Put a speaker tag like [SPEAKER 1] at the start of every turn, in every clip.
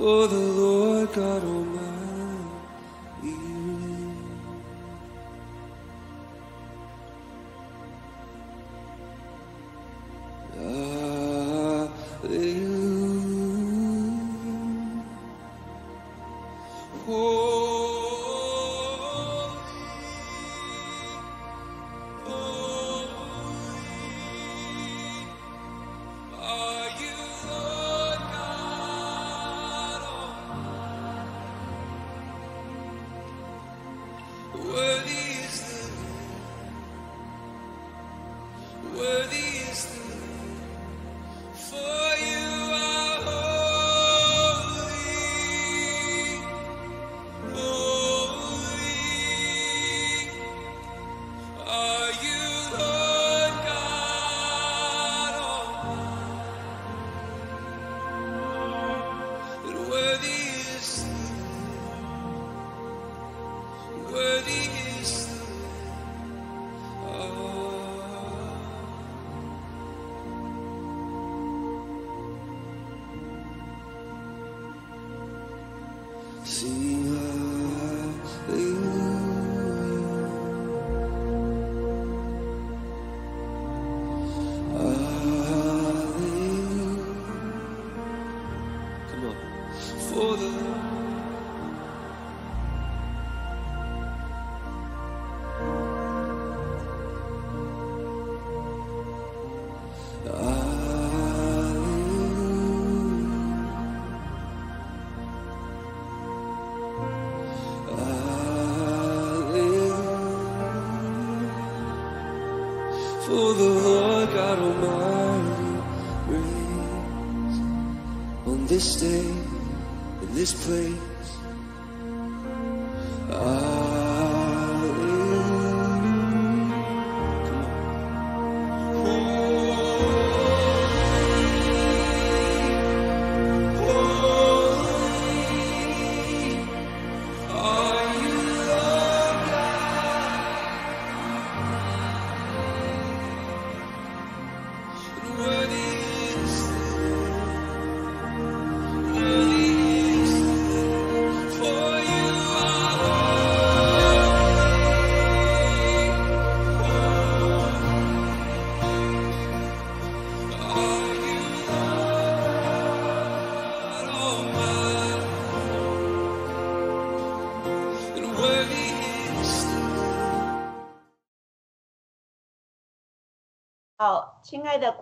[SPEAKER 1] for the Worthy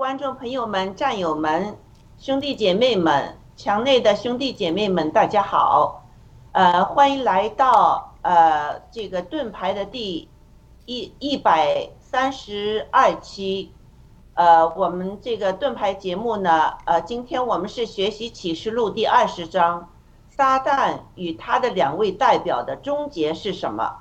[SPEAKER 2] 观众朋友们、战友们、兄弟姐妹们、墙内的兄弟姐妹们，大家好，呃，欢迎来到呃这个盾牌的第一一百三十二期，呃，我们这个盾牌节目呢，呃，今天我们是学习启示录第二十章，撒旦与他的两位代表的终结是什么？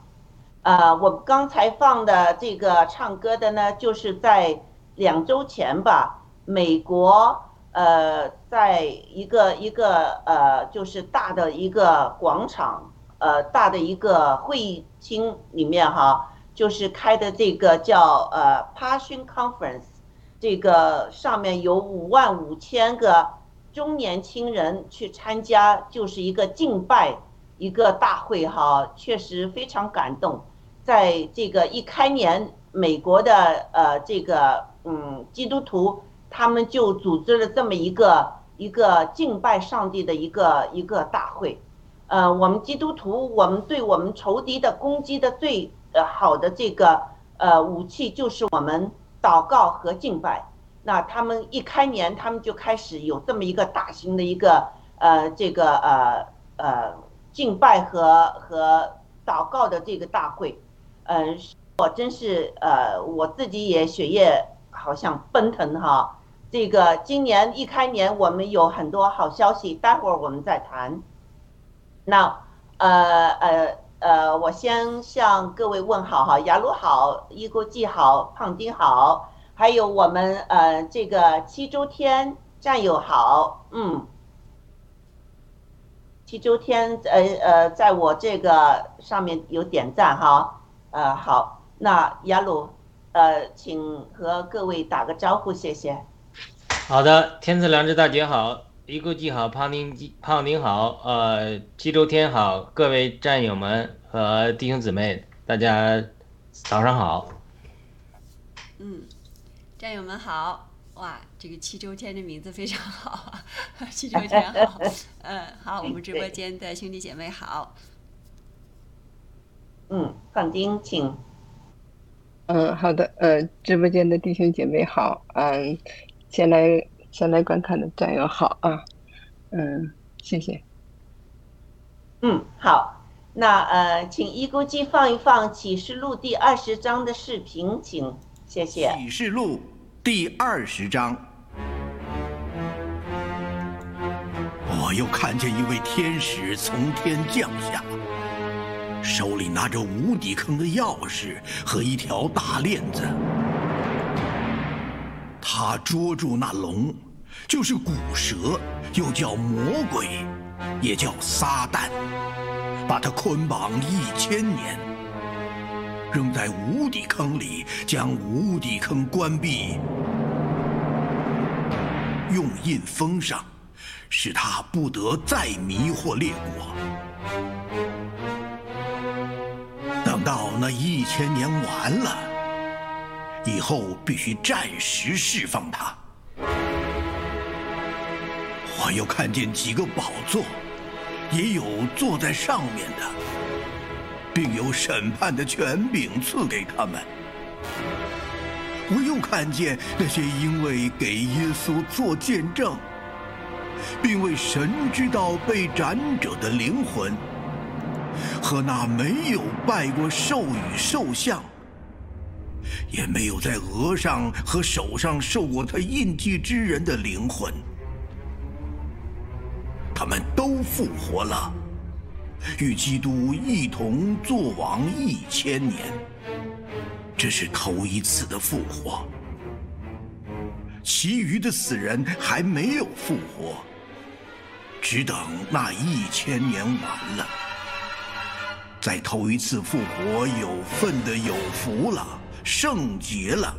[SPEAKER 2] 呃，我刚才放的这个唱歌的呢，就是在两周前吧，美国呃，在一个一个呃，就是大的一个广场，呃，大的一个会议厅里面哈，就是开的这个叫呃 Passion Conference，这个上面有五万五千个中年轻人去参加，就是一个敬拜一个大会哈，确实非常感动。在这个一开年，美国的呃这个嗯基督徒，他们就组织了这么一个一个敬拜上帝的一个一个大会。呃，我们基督徒，我们对我们仇敌的攻击的最呃好的这个呃武器就是我们祷告和敬拜。那他们一开年，他们就开始有这么一个大型的一个呃这个呃呃敬拜和和祷告的这个大会。嗯，我真是呃，我自己也血液好像奔腾哈。这个今年一开年，我们有很多好消息，待会儿我们再谈。那呃呃呃，我先向各位问好哈，雅鲁好，一锅记好，胖丁好，还有我们呃这个七周天战友好，嗯，七周天呃呃，在我这个上面有点赞哈。呃，好，那雅鲁，呃，请和各位打个招呼，谢谢。
[SPEAKER 3] 好的，天赐良知大姐好，一顾记好，胖丁胖丁好，呃，七周天好，各位战友们和弟兄姊妹，大家早上好。
[SPEAKER 4] 嗯，战友们好，哇，这个七周天的名字非常好，七周天好，嗯，好，我们直播间的兄弟姐妹好。
[SPEAKER 2] 嗯，胖丁，请。
[SPEAKER 5] 嗯，好的，呃，直播间的弟兄姐妹好，嗯，先来先来观看的战友好啊，嗯，谢谢。
[SPEAKER 2] 嗯，好，那呃，请一估计放一放启示录第二十章的视频，请，谢谢。
[SPEAKER 6] 启示录第二十章，我又看见一位天使从天降下。手里拿着无底坑的钥匙和一条大链子，他捉住那龙，就是古蛇，又叫魔鬼，也叫撒旦，把他捆绑一千年，扔在无底坑里，将无底坑关闭，用印封上，使他不得再迷惑列国。到那一千年完了以后，必须暂时释放他。我又看见几个宝座，也有坐在上面的，并有审判的权柄赐给他们。我又看见那些因为给耶稣做见证，并为神之道被斩者的灵魂。和那没有拜过兽与兽像，也没有在额上和手上受过他印记之人的灵魂，他们都复活了，与基督一同作王一千年。这是头一次的复活，其余的死人还没有复活，只等那一千年完了。在头一次复活，有份的有福了，圣洁了。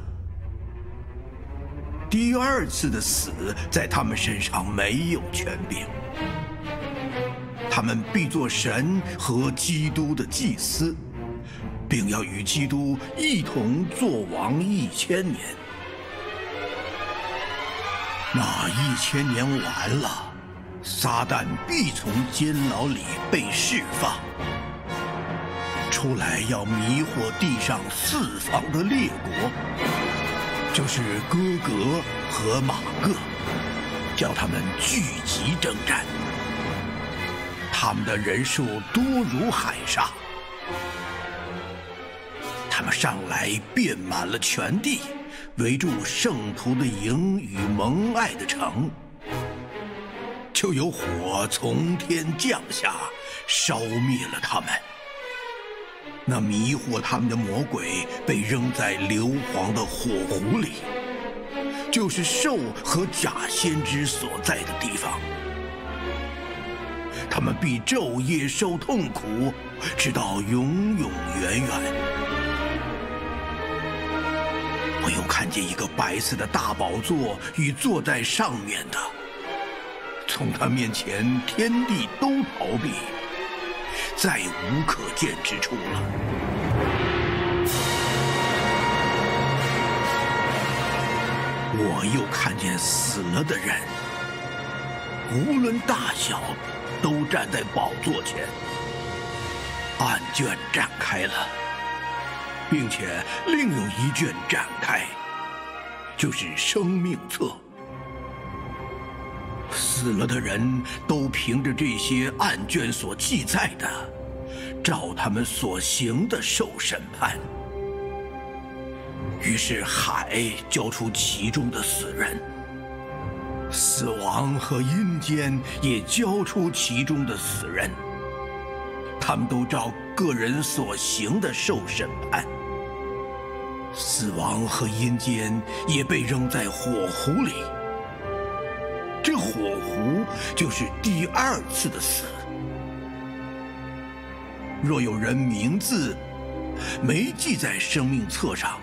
[SPEAKER 6] 第二次的死，在他们身上没有权柄，他们必做神和基督的祭司，并要与基督一同做王一千年。那一千年完了，撒旦必从监牢里被释放。出来要迷惑地上四方的列国，就是哥格和马各，叫他们聚集征战。他们的人数多如海沙，他们上来遍满了全地，围住圣徒的营与蒙爱的城，就有火从天降下，烧灭了他们。那迷惑他们的魔鬼被扔在硫磺的火湖里，就是兽和假先知所在的地方。他们必昼夜受痛苦，直到永永远远。我又看见一个白色的大宝座与坐在上面的，从他面前天地都逃避。再无可见之处了。我又看见死了的人，无论大小，都站在宝座前。案卷展开了，并且另有一卷展开，就是生命册。死了的人都凭着这些案卷所记载的，照他们所行的受审判。于是海交出其中的死人，死亡和阴间也交出其中的死人。他们都照个人所行的受审判。死亡和阴间也被扔在火湖里。这火狐就是第二次的死。若有人名字没记在生命册上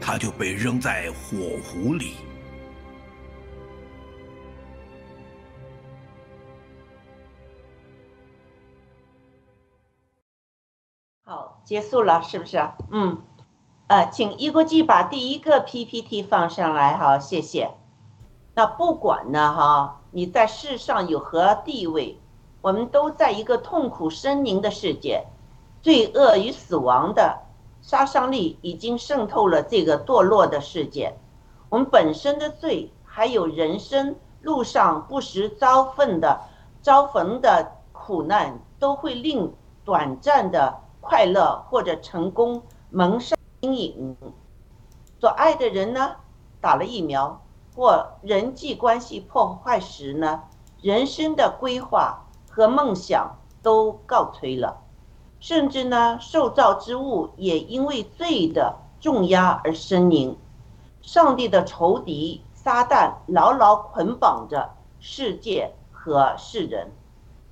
[SPEAKER 6] 他就被扔在火狐里。
[SPEAKER 2] 好结束了是不是？嗯。呃请一国际把第一个 ppt 放上来好谢谢。那不管呢，哈，你在世上有何地位，我们都在一个痛苦呻吟的世界，罪恶与死亡的杀伤力已经渗透了这个堕落的世界。我们本身的罪，还有人生路上不时遭逢的、遭逢的苦难，都会令短暂的快乐或者成功蒙上阴影。所爱的人呢，打了疫苗，或人际关系破坏时呢，人生的规划和梦想都告吹了，甚至呢，受造之物也因为罪的重压而呻吟。上帝的仇敌撒旦牢牢捆绑着世界和世人，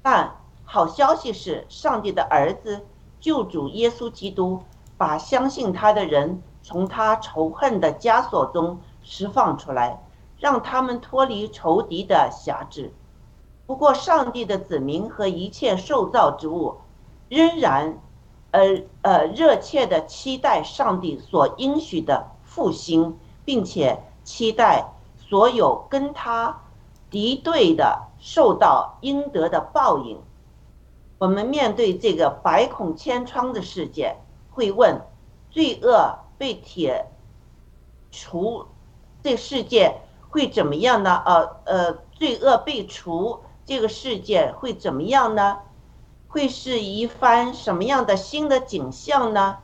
[SPEAKER 2] 但好消息是，上帝的儿子救主耶稣基督把相信他的人从他仇恨的枷锁中释放出来，让他们脱离仇敌的辖制。不过，上帝的子民和一切受造之物，仍然，呃呃，热切的期待上帝所应许的复兴。并且期待所有跟他敌对的受到应得的报应。我们面对这个百孔千疮的世界，会问：罪恶被铁除，这世界会怎么样呢？呃呃，罪恶被除，这个世界会怎么样呢？会是一番什么样的新的景象呢？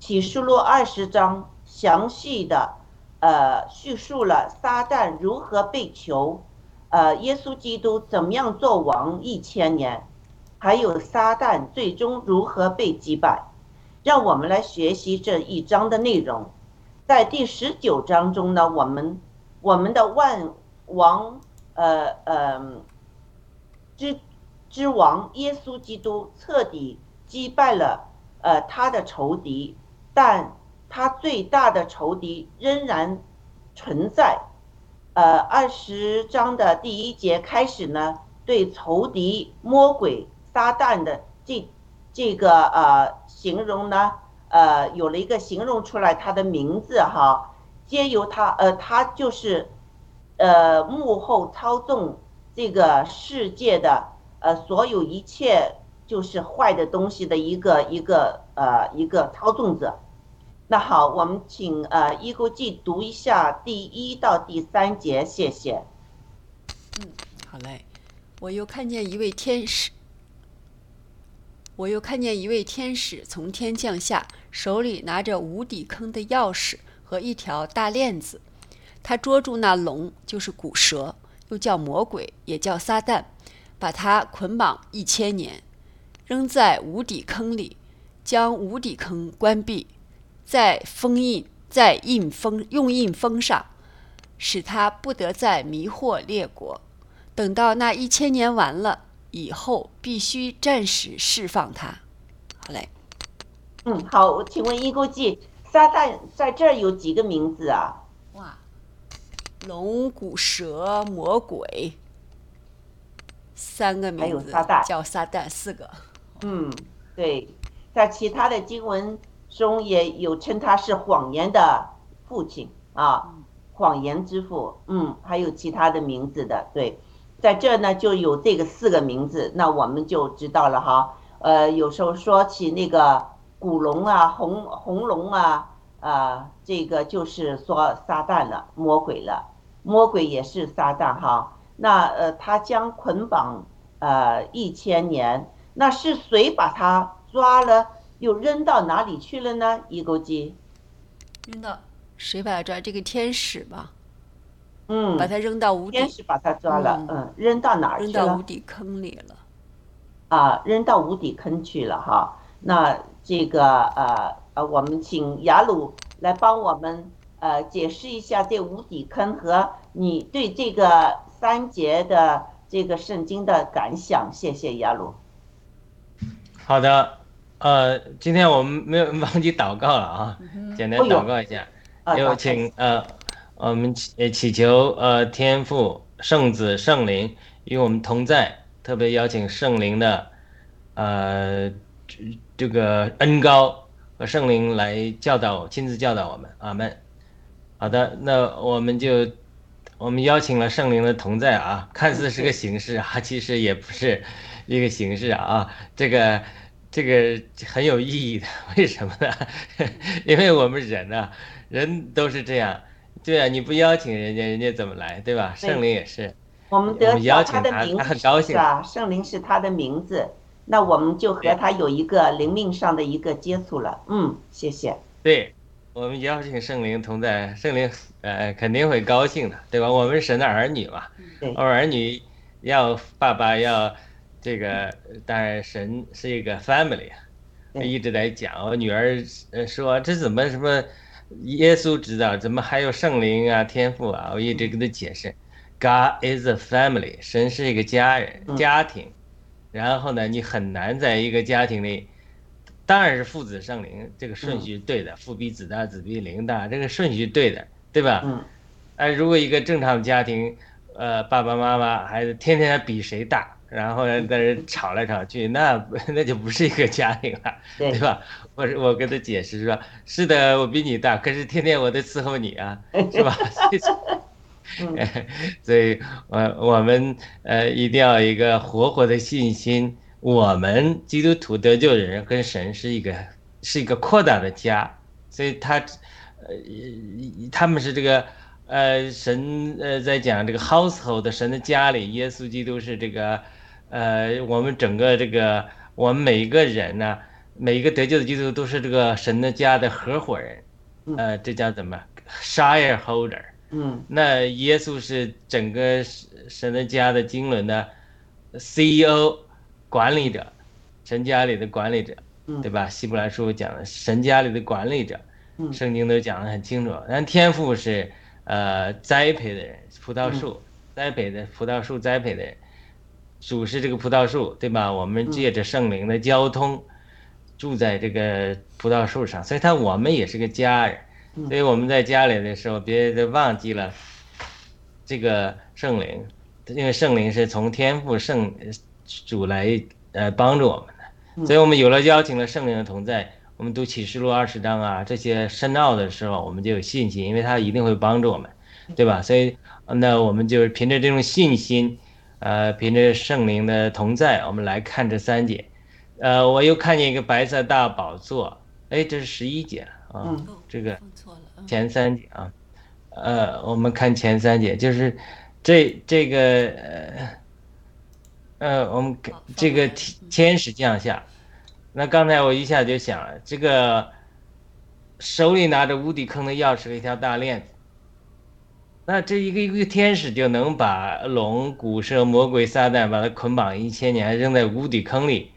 [SPEAKER 2] 启示录二十章详细的。呃，叙述了撒旦如何被囚，呃，耶稣基督怎么样做王一千年，还有撒旦最终如何被击败。让我们来学习这一章的内容。在第十九章中呢，我们我们的万王，呃呃，之之王耶稣基督彻底击败了呃他的仇敌，但。他最大的仇敌仍然存在。呃，二十章的第一节开始呢，对仇敌魔鬼撒旦的这这个呃形容呢，呃有了一个形容出来，他的名字哈，皆由他呃他就是呃幕后操纵这个世界的呃所有一切就是坏的东西的一个一个呃一个操纵者。那好，我们请呃一国际读一下第一到第三节，谢谢。
[SPEAKER 4] 嗯，好嘞。我又看见一位天使，我又看见一位天使从天降下，手里拿着无底坑的钥匙和一条大链子。他捉住那龙，就是古蛇，又叫魔鬼，也叫撒旦，把他捆绑一千年，扔在无底坑里，将无底坑关闭。再封印，再印封用印封上，使他不得再迷惑列国。等到那一千年完了以后，必须暂时释放他。好嘞。
[SPEAKER 2] 嗯，好，请问一估计撒旦在这儿有几个名字啊？
[SPEAKER 4] 哇，龙骨蛇魔鬼，三个名字，叫撒旦四个。
[SPEAKER 2] 嗯，对，在其他的经文。中也有称他是谎言的父亲啊，谎言之父，嗯，还有其他的名字的，对，在这呢就有这个四个名字，那我们就知道了哈。呃，有时候说起那个古龙啊、红红龙啊，啊，这个就是说撒旦了，魔鬼了，魔鬼也是撒旦哈。那呃，他将捆绑呃一千年，那是谁把他抓了？又扔到哪里去了呢？一钩机，
[SPEAKER 4] 扔到谁把他抓？这个天使吧，
[SPEAKER 2] 嗯，
[SPEAKER 4] 把他扔到无底。
[SPEAKER 2] 天使把他抓了，嗯，扔到哪儿
[SPEAKER 4] 去了？扔到无底坑里了。
[SPEAKER 2] 啊，扔到无底坑去了哈。那这个呃呃，我们请雅鲁来帮我们呃解释一下这无底坑和你对这个三节的这个圣经的感想。谢谢雅鲁。
[SPEAKER 3] 好的。呃，今天我们没有忘记祷告了啊，简单祷告一下，有请呃，我们祈祈求呃天父圣子圣灵与我们同在，特别邀请圣灵的呃这个恩高和圣灵来教导，亲自教导我们。阿门。好的，那我们就我们邀请了圣灵的同在啊，看似是个形式啊，其实也不是一个形式啊。这个这个很有意义的，为什么呢？因为我们人呢，人都是这样。对啊，你不邀请人家，人家怎么来，对吧？圣灵也是，
[SPEAKER 2] 我们得
[SPEAKER 3] 邀请
[SPEAKER 2] 他的名
[SPEAKER 3] 字是
[SPEAKER 2] 啊？圣灵是他的名字，那我们就和他有一个灵命上的一个接触了。嗯，谢谢。
[SPEAKER 3] 对，我们邀请圣灵同在，圣灵呃肯定会高兴的，对吧？我们神的儿女嘛，我儿女要爸爸要这个，当然神是一个 family，一直在讲。我女儿呃说这怎么什么？耶稣知道怎么还有圣灵啊、天赋啊，我一直跟他解释，God is a family，神是一个家人、家庭。然后呢，你很难在一个家庭里，当然是父子圣灵这个顺序对的，父比子大，子比灵大，这个顺序对的，对吧？
[SPEAKER 2] 嗯。
[SPEAKER 3] 哎，如果一个正常的家庭，呃，爸爸妈妈孩子天天比谁大。然后呢，在这吵来吵去，那 那就不是一个家庭了，对吧？我我跟他解释说，是的，我比你大，可是天天我得伺候你啊，是吧？所以，我我们呃一定要一个活活的信心。我们基督徒得救人跟神是一个是一个扩大的家，所以他呃他们是这个呃神呃在讲这个 household 神的家里，耶稣基督是这个。呃，我们整个这个，我们每一个人呢，每一个得救的基督徒都是这个神的家的合伙人，呃，这叫怎么？shareholder。
[SPEAKER 2] 嗯。
[SPEAKER 3] 那耶稣是整个神的家的经纶的 CEO，管理者，神家里的管理者，对吧？希伯来书讲的神家里的管理者，圣经都讲得很清楚。但天赋是呃栽培的人，葡萄树栽培的葡萄树栽培的人。主是这个葡萄树，对吧？我们借着圣灵的交通，住在这个葡萄树上，所以他我们也是个家人。所以我们在家里的时候，别忘记了这个圣灵，因为圣灵是从天赋圣主来呃帮助我们的。所以我们有了邀请了圣灵的同在，我们读启示录二十章啊这些深奥的时候，我们就有信心，因为他一定会帮助我们，对吧？所以那我们就凭着这种信心。呃，凭着圣灵的同在，我们来看这三节。呃，我又看见一个白色大宝座，哎，这是十一节啊，这个前三节啊。呃，我们看前三节，就是这这个呃呃，我们这个天使降下。那刚才我一下就想了，这个手里拿着无底坑的钥匙和一条大链子。那这一个一个天使就能把龙、古蛇、魔鬼、撒旦把它捆绑一千年，扔在无底坑里，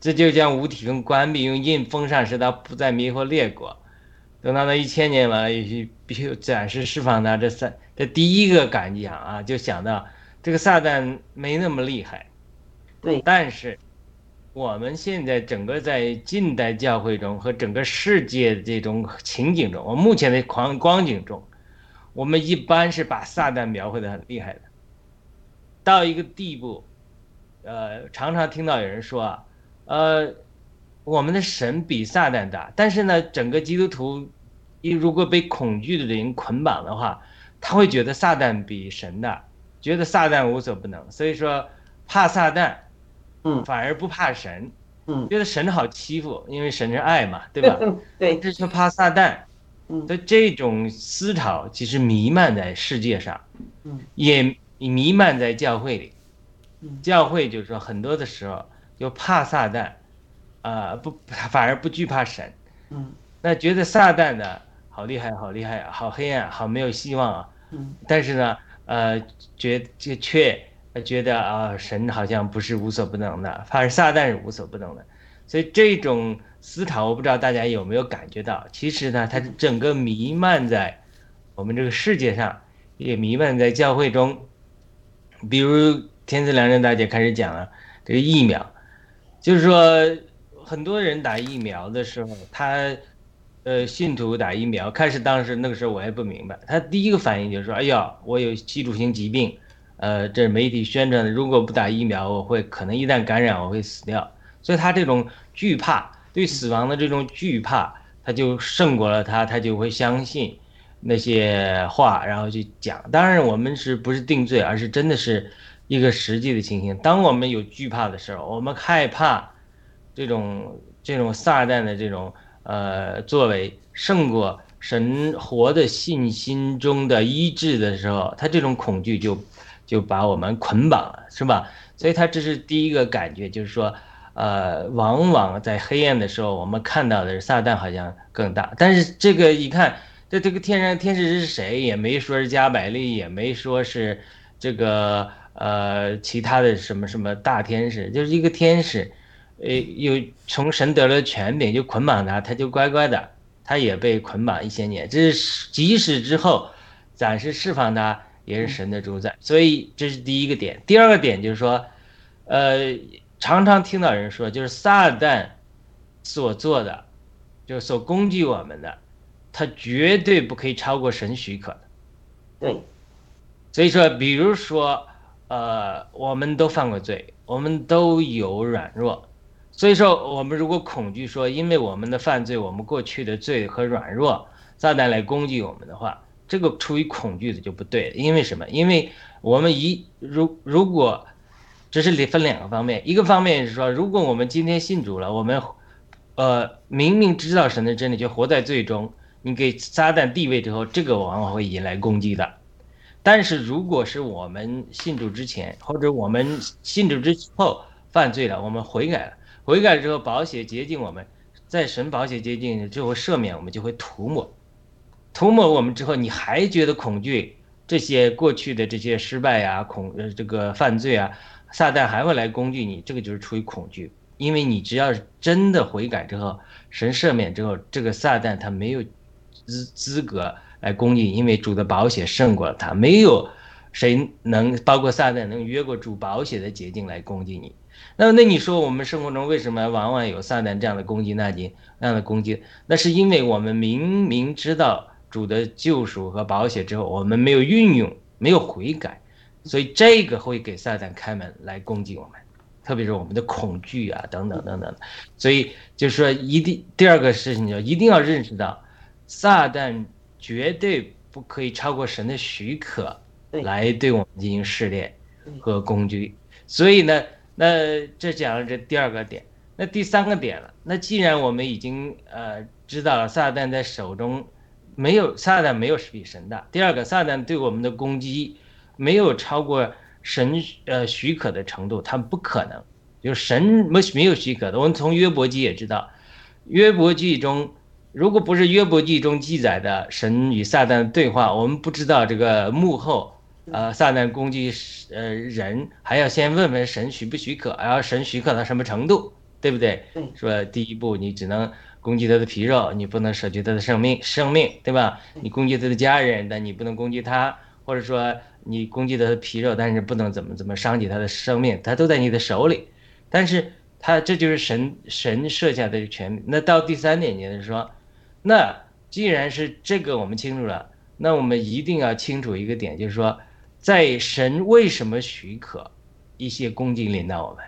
[SPEAKER 3] 这就将无底坑关闭，用印封上，使他不再迷惑列国。等到那一千年完了，也许必须暂时释放他。这三，这第一个感想啊，就想到这个撒旦没那么厉害。
[SPEAKER 2] 对，
[SPEAKER 3] 但是我们现在整个在近代教会中和整个世界这种情景中，我目前的光光景中。我们一般是把撒旦描绘的很厉害的，到一个地步，呃，常常听到有人说啊，呃，我们的神比撒旦大，但是呢，整个基督徒一如果被恐惧的灵捆绑的话，他会觉得撒旦比神大，觉得撒旦无所不能，所以说怕撒旦，
[SPEAKER 2] 嗯，
[SPEAKER 3] 反而不怕神，
[SPEAKER 2] 嗯，
[SPEAKER 3] 觉得神好欺负，因为神是爱嘛，对吧？
[SPEAKER 2] 对，
[SPEAKER 3] 这就怕撒旦。的这种思潮其实弥漫在世界上，也弥漫在教会里。教会就是说，很多的时候就怕撒旦，啊，不，反而不惧怕神。嗯那觉得撒旦呢，好厉害，好厉害，好黑暗，好没有希望啊。嗯但是呢，呃，觉就却觉得啊，神好像不是无所不能的，反而撒旦是无所不能的。所以这种。思考，我不知道大家有没有感觉到，其实呢，它整个弥漫在我们这个世界上，也弥漫在教会中。比如天赐良人大姐开始讲了这个疫苗，就是说很多人打疫苗的时候，他呃信徒打疫苗，开始当时那个时候我也不明白，他第一个反应就是说，哎呀，我有基础性疾病，呃，这媒体宣传的，如果不打疫苗，我会可能一旦感染我会死掉，所以他这种惧怕。对死亡的这种惧怕，他就胜过了他，他就会相信那些话，然后去讲。当然，我们是不是定罪，而是真的是一个实际的情形。当我们有惧怕的时候，我们害怕这种这种撒旦的这种呃作为胜过神活的信心中的医治的时候，他这种恐惧就就把我们捆绑了，是吧？所以，他这是第一个感觉，就是说。呃，往往在黑暗的时候，我们看到的是撒旦好像更大。但是这个一看，这这个天上天使是谁？也没说是加百利，也没说是这个呃其他的什么什么大天使，就是一个天使，呃，有从神得了权柄，就捆绑他，他就乖乖的，他也被捆绑一些年。这是即使之后暂时释放他，也是神的主宰。所以这是第一个点。第二个点就是说，呃。常常听到人说，就是撒旦所做的，就是所攻击我们的，他绝对不可以超过神许可的。
[SPEAKER 2] 对，
[SPEAKER 3] 所以说，比如说，呃，我们都犯过罪，我们都有软弱，所以说，我们如果恐惧说，因为我们的犯罪，我们过去的罪和软弱，撒旦来攻击我们的话，这个出于恐惧的就不对。因为什么？因为我们一如如果。这是分两个方面，一个方面是说，如果我们今天信主了，我们，呃，明明知道神的真理，却活在最终，你给撒旦地位之后，这个往往会引来攻击的。但是如果是我们信主之前，或者我们信主之后犯罪了，我们悔改了，悔改之后保险接近我们，在神保险接近之后赦免我们，就会涂抹，涂抹我们之后，你还觉得恐惧这些过去的这些失败啊，恐呃这个犯罪啊。撒旦还会来攻击你，这个就是出于恐惧，因为你只要是真的悔改之后，神赦免之后，这个撒旦他没有资资格来攻击，因为主的保险胜过了他，没有谁能包括撒旦能越过主保险的捷径来攻击你。那那你说我们生活中为什么往往有撒旦这样的攻击？那你那样的攻击，那是因为我们明明知道主的救赎和保险之后，我们没有运用，没有悔改。所以这个会给撒旦开门来攻击我们，特别是我们的恐惧啊，等等等等。所以就是说，一定第二个事情就一定要认识到，撒旦绝对不可以超过神的许可来对我们进行试炼和攻击。所以呢，那这讲了这第二个点，那第三个点了。那既然我们已经呃知道了撒旦在手中没有撒旦没有比神大。第二个，撒旦对我们的攻击。没有超过神呃许可的程度，他们不可能。就是神没没有许可的。我们从约伯记也知道，约伯记中，如果不是约伯记中记载的神与撒旦的对话，我们不知道这个幕后，呃，撒旦攻击呃人，还要先问问神许不许可，然后神许可到什么程度，对不对？说第一步你只能攻击他的皮肉，你不能舍去他的生命，生命对吧？你攻击他的家人，但你不能攻击他，或者说。你攻击他的皮肉，但是不能怎么怎么伤及他的生命，他都在你的手里。但是他这就是神神设下的权。那到第三点，就是说，那既然是这个我们清楚了，那我们一定要清楚一个点，就是说，在神为什么许可一些攻击临到我们，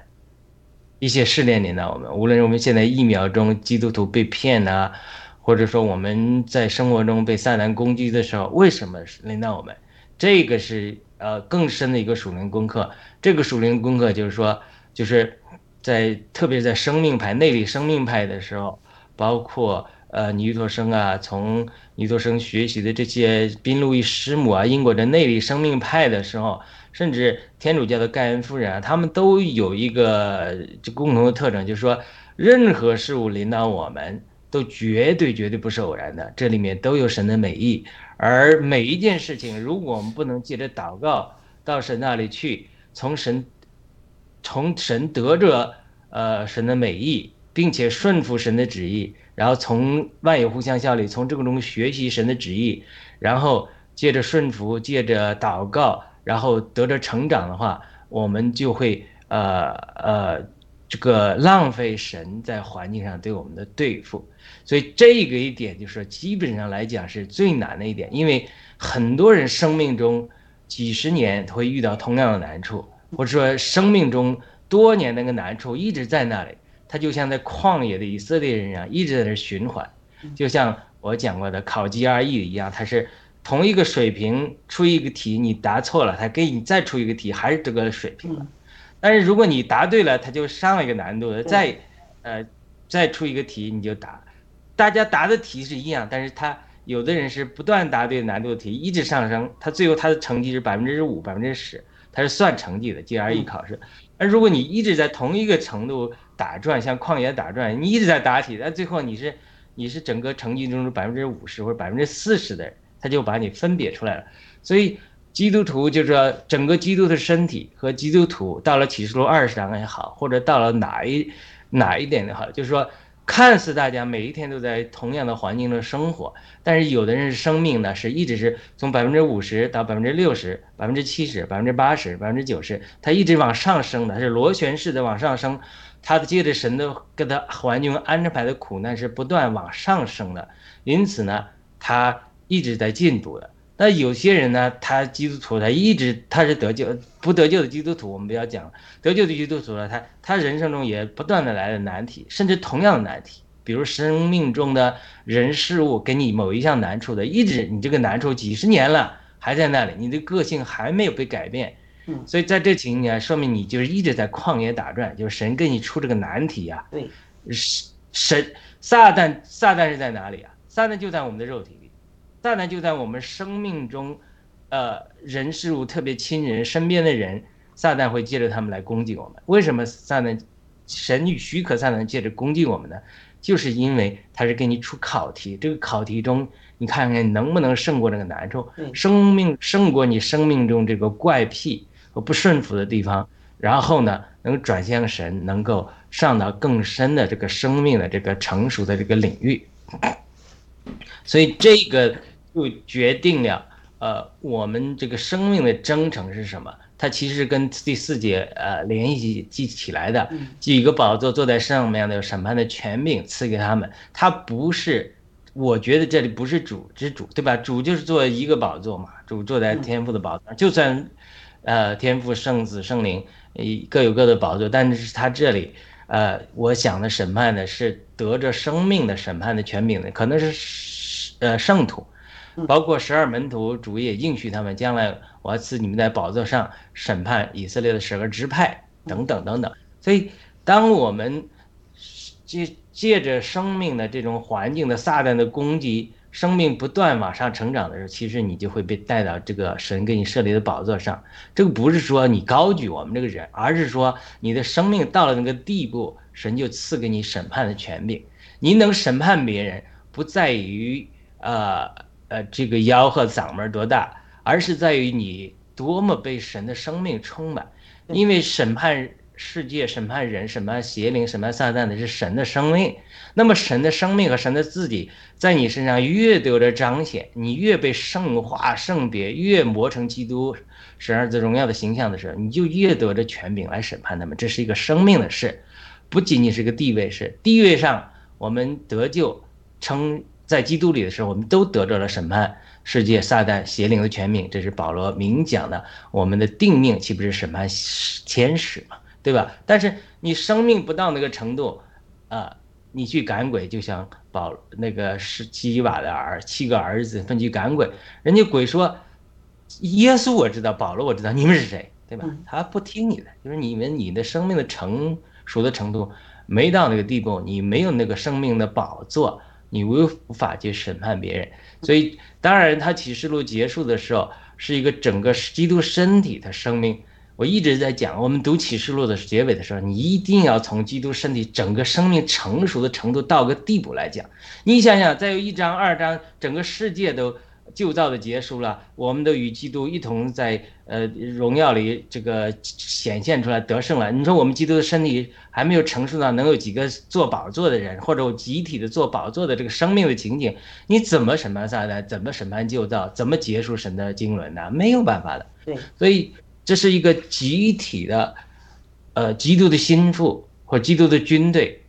[SPEAKER 3] 一些试炼临到我们，无论是我们现在一秒钟基督徒被骗啊，或者说我们在生活中被撒旦攻击的时候，为什么临到我们？这个是呃更深的一个属灵功课。这个属灵功课就是说，就是在特别在生命派内里生命派的时候，包括呃尼托生啊，从尼托生学习的这些宾路易师母啊，英国的内里生命派的时候，甚至天主教的盖恩夫人啊，他们都有一个就共同的特征，就是说，任何事物领导我们都绝对绝对不是偶然的，这里面都有神的美意。而每一件事情，如果我们不能借着祷告到神那里去，从神，从神得着呃神的美意，并且顺服神的旨意，然后从万有互相效力，从这个中学习神的旨意，然后借着顺服，借着祷告，然后得着成长的话，我们就会呃呃这个浪费神在环境上对我们的对付。所以这个一点就是说，基本上来讲是最难的一点，因为很多人生命中几十年会遇到同样的难处，或者说生命中多年那个难处一直在那里，他就像在旷野的以色列人一样，一直在那循环，就像我讲过的考 GRE 一样，它是同一个水平出一个题，你答错了，他给你再出一个题，还是这个水平了。但是如果你答对了，他就上了一个难度的，再呃再出一个题你就答，大家答的题是一样，但是他有的人是不断答对难度题，一直上升，他最后他的成绩是百分之五、百分之十，他是算成绩的 GRE 考试。而如果你一直在同一个程度打转，像旷野打转，你一直在答题，但最后你是你是整个成绩中的百分之五十或者百分之四十的人，他就把你分别出来了。所以基督徒就是说，整个基督的身体和基督徒到了启示录二十章也好，或者到了哪一哪一点也好，就是说。看似大家每一天都在同样的环境中生活，但是有的人是生命呢，是一直是从百分之五十到百分之六十、百分之七十、百分之八十、百分之九十，它一直往上升的，它是螺旋式的往上升。他的借着神的给他环境安排的苦难是不断往上升的，因此呢，他一直在进步的。那有些人呢，他基督徒，他一直他是得救，不得救的基督徒，我们不要讲得救的基督徒了，他他人生中也不断的来了难题，甚至同样的难题，比如生命中的人事物给你某一项难处的，一直你这个难处几十年了还在那里，你的个性还没有被改变，
[SPEAKER 2] 嗯，
[SPEAKER 3] 所以在这情况下，说明你就是一直在旷野打转，就是神给你出这个难题呀，
[SPEAKER 2] 对，
[SPEAKER 3] 神神撒旦撒旦是在哪里啊？撒旦就在我们的肉体里。撒旦就在我们生命中，呃，人事物特别亲人身边的人，撒旦会借着他们来攻击我们。为什么撒旦神许可撒旦借着攻击我们呢？就是因为他是给你出考题，这个考题中，你看看能不能胜过这个难处，生命胜过你生命中这个怪癖和不顺服的地方，然后呢，能转向神，能够上到更深的这个生命的这个成熟的这个领域。所以这个。就决定了，呃，我们这个生命的征程是什么？它其实跟第四节呃联系记起来的，几个宝座坐在上面的审判的权柄赐给他们。它不是，我觉得这里不是主之主，对吧？主就是做一个宝座嘛，主坐在天父的宝座。就算，呃，天赋圣子圣灵，各有各的宝座，但是他这里，呃，我想的审判呢是得着生命的审判的权柄的，可能是呃圣徒。包括十二门徒，主也应许他们，将来我要赐你们在宝座上审判以色列的十个支派，等等等等。所以，当我们借借着生命的这种环境的撒旦的攻击，生命不断往上成长的时候，其实你就会被带到这个神给你设立的宝座上。这个不是说你高举我们这个人，而是说你的生命到了那个地步，神就赐给你审判的权柄。你能审判别人，不在于呃。呃，这个吆喝嗓门多大，而是在于你多么被神的生命充满。因为审判世界、审判人、审判邪灵、审判撒旦的是神的生命。那么神的生命和神的自己在你身上越得着彰显，你越被圣化、圣别，越磨成基督神儿子荣耀的形象的时候，你就越得着权柄来审判他们。这是一个生命的事，不仅仅是个地位事。地位上我们得救称。在基督里的时候，我们都得着了审判世界撒旦邪灵的权柄，这是保罗明讲的。我们的定命岂不是审判天使嘛？对吧？但是你生命不到那个程度，啊，你去赶鬼，就像保那个是基瓦的儿七个儿子分去赶鬼，人家鬼说，耶稣我知道，保罗我知道，你们是谁？对吧？他不听你的，就是你们你的生命的成熟的程度没到那个地步，你没有那个生命的宝座。你无无法去审判别人，所以当然，他启示录结束的时候是一个整个基督身体的生命。我一直在讲，我们读启示录的结尾的时候，你一定要从基督身体整个生命成熟的程度到个地步来讲。你想想，再有一章、二章，整个世界都。旧造的结束了，我们都与基督一同在呃荣耀里这个显现出来得胜了。你说我们基督的身体还没有成熟到能有几个做宝座的人，或者集体的做宝座的这个生命的情景，你怎么审判撒旦？怎么审判旧造？怎么结束神的经纶呢？没有办法的。
[SPEAKER 2] 对，
[SPEAKER 3] 所以这是一个集体的，呃，基督的心腹或基督的军队，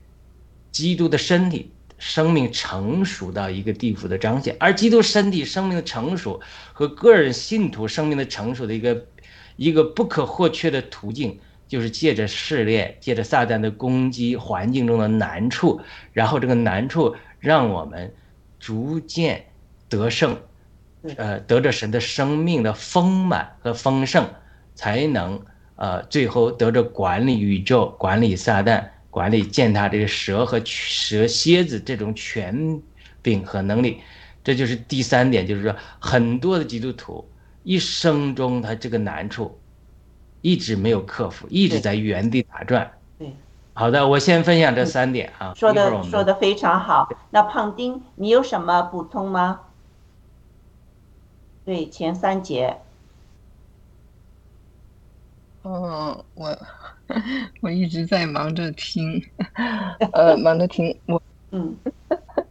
[SPEAKER 3] 基督的身体。生命成熟到一个地步的彰显，而基督身体生命的成熟和个人信徒生命的成熟的一个一个不可或缺的途径，就是借着试炼，借着撒旦的攻击，环境中的难处，然后这个难处让我们逐渐得胜，呃，得着神的生命的丰满和丰盛，才能呃最后得着管理宇宙、管理撒旦、管理践踏这个蛇和蛇蝎子这种权柄和能力。这就是第三点，就是说很多的基督徒一生中他这个难处。一直没有克服，一直在原地打转。
[SPEAKER 2] 对，
[SPEAKER 3] 好的，我先分享这三点啊。
[SPEAKER 2] 说的说的非常好。那胖丁，你有什么补充吗？对，前三节。
[SPEAKER 5] 嗯，我 我一直在忙着听，呃，忙着听我。
[SPEAKER 2] 嗯。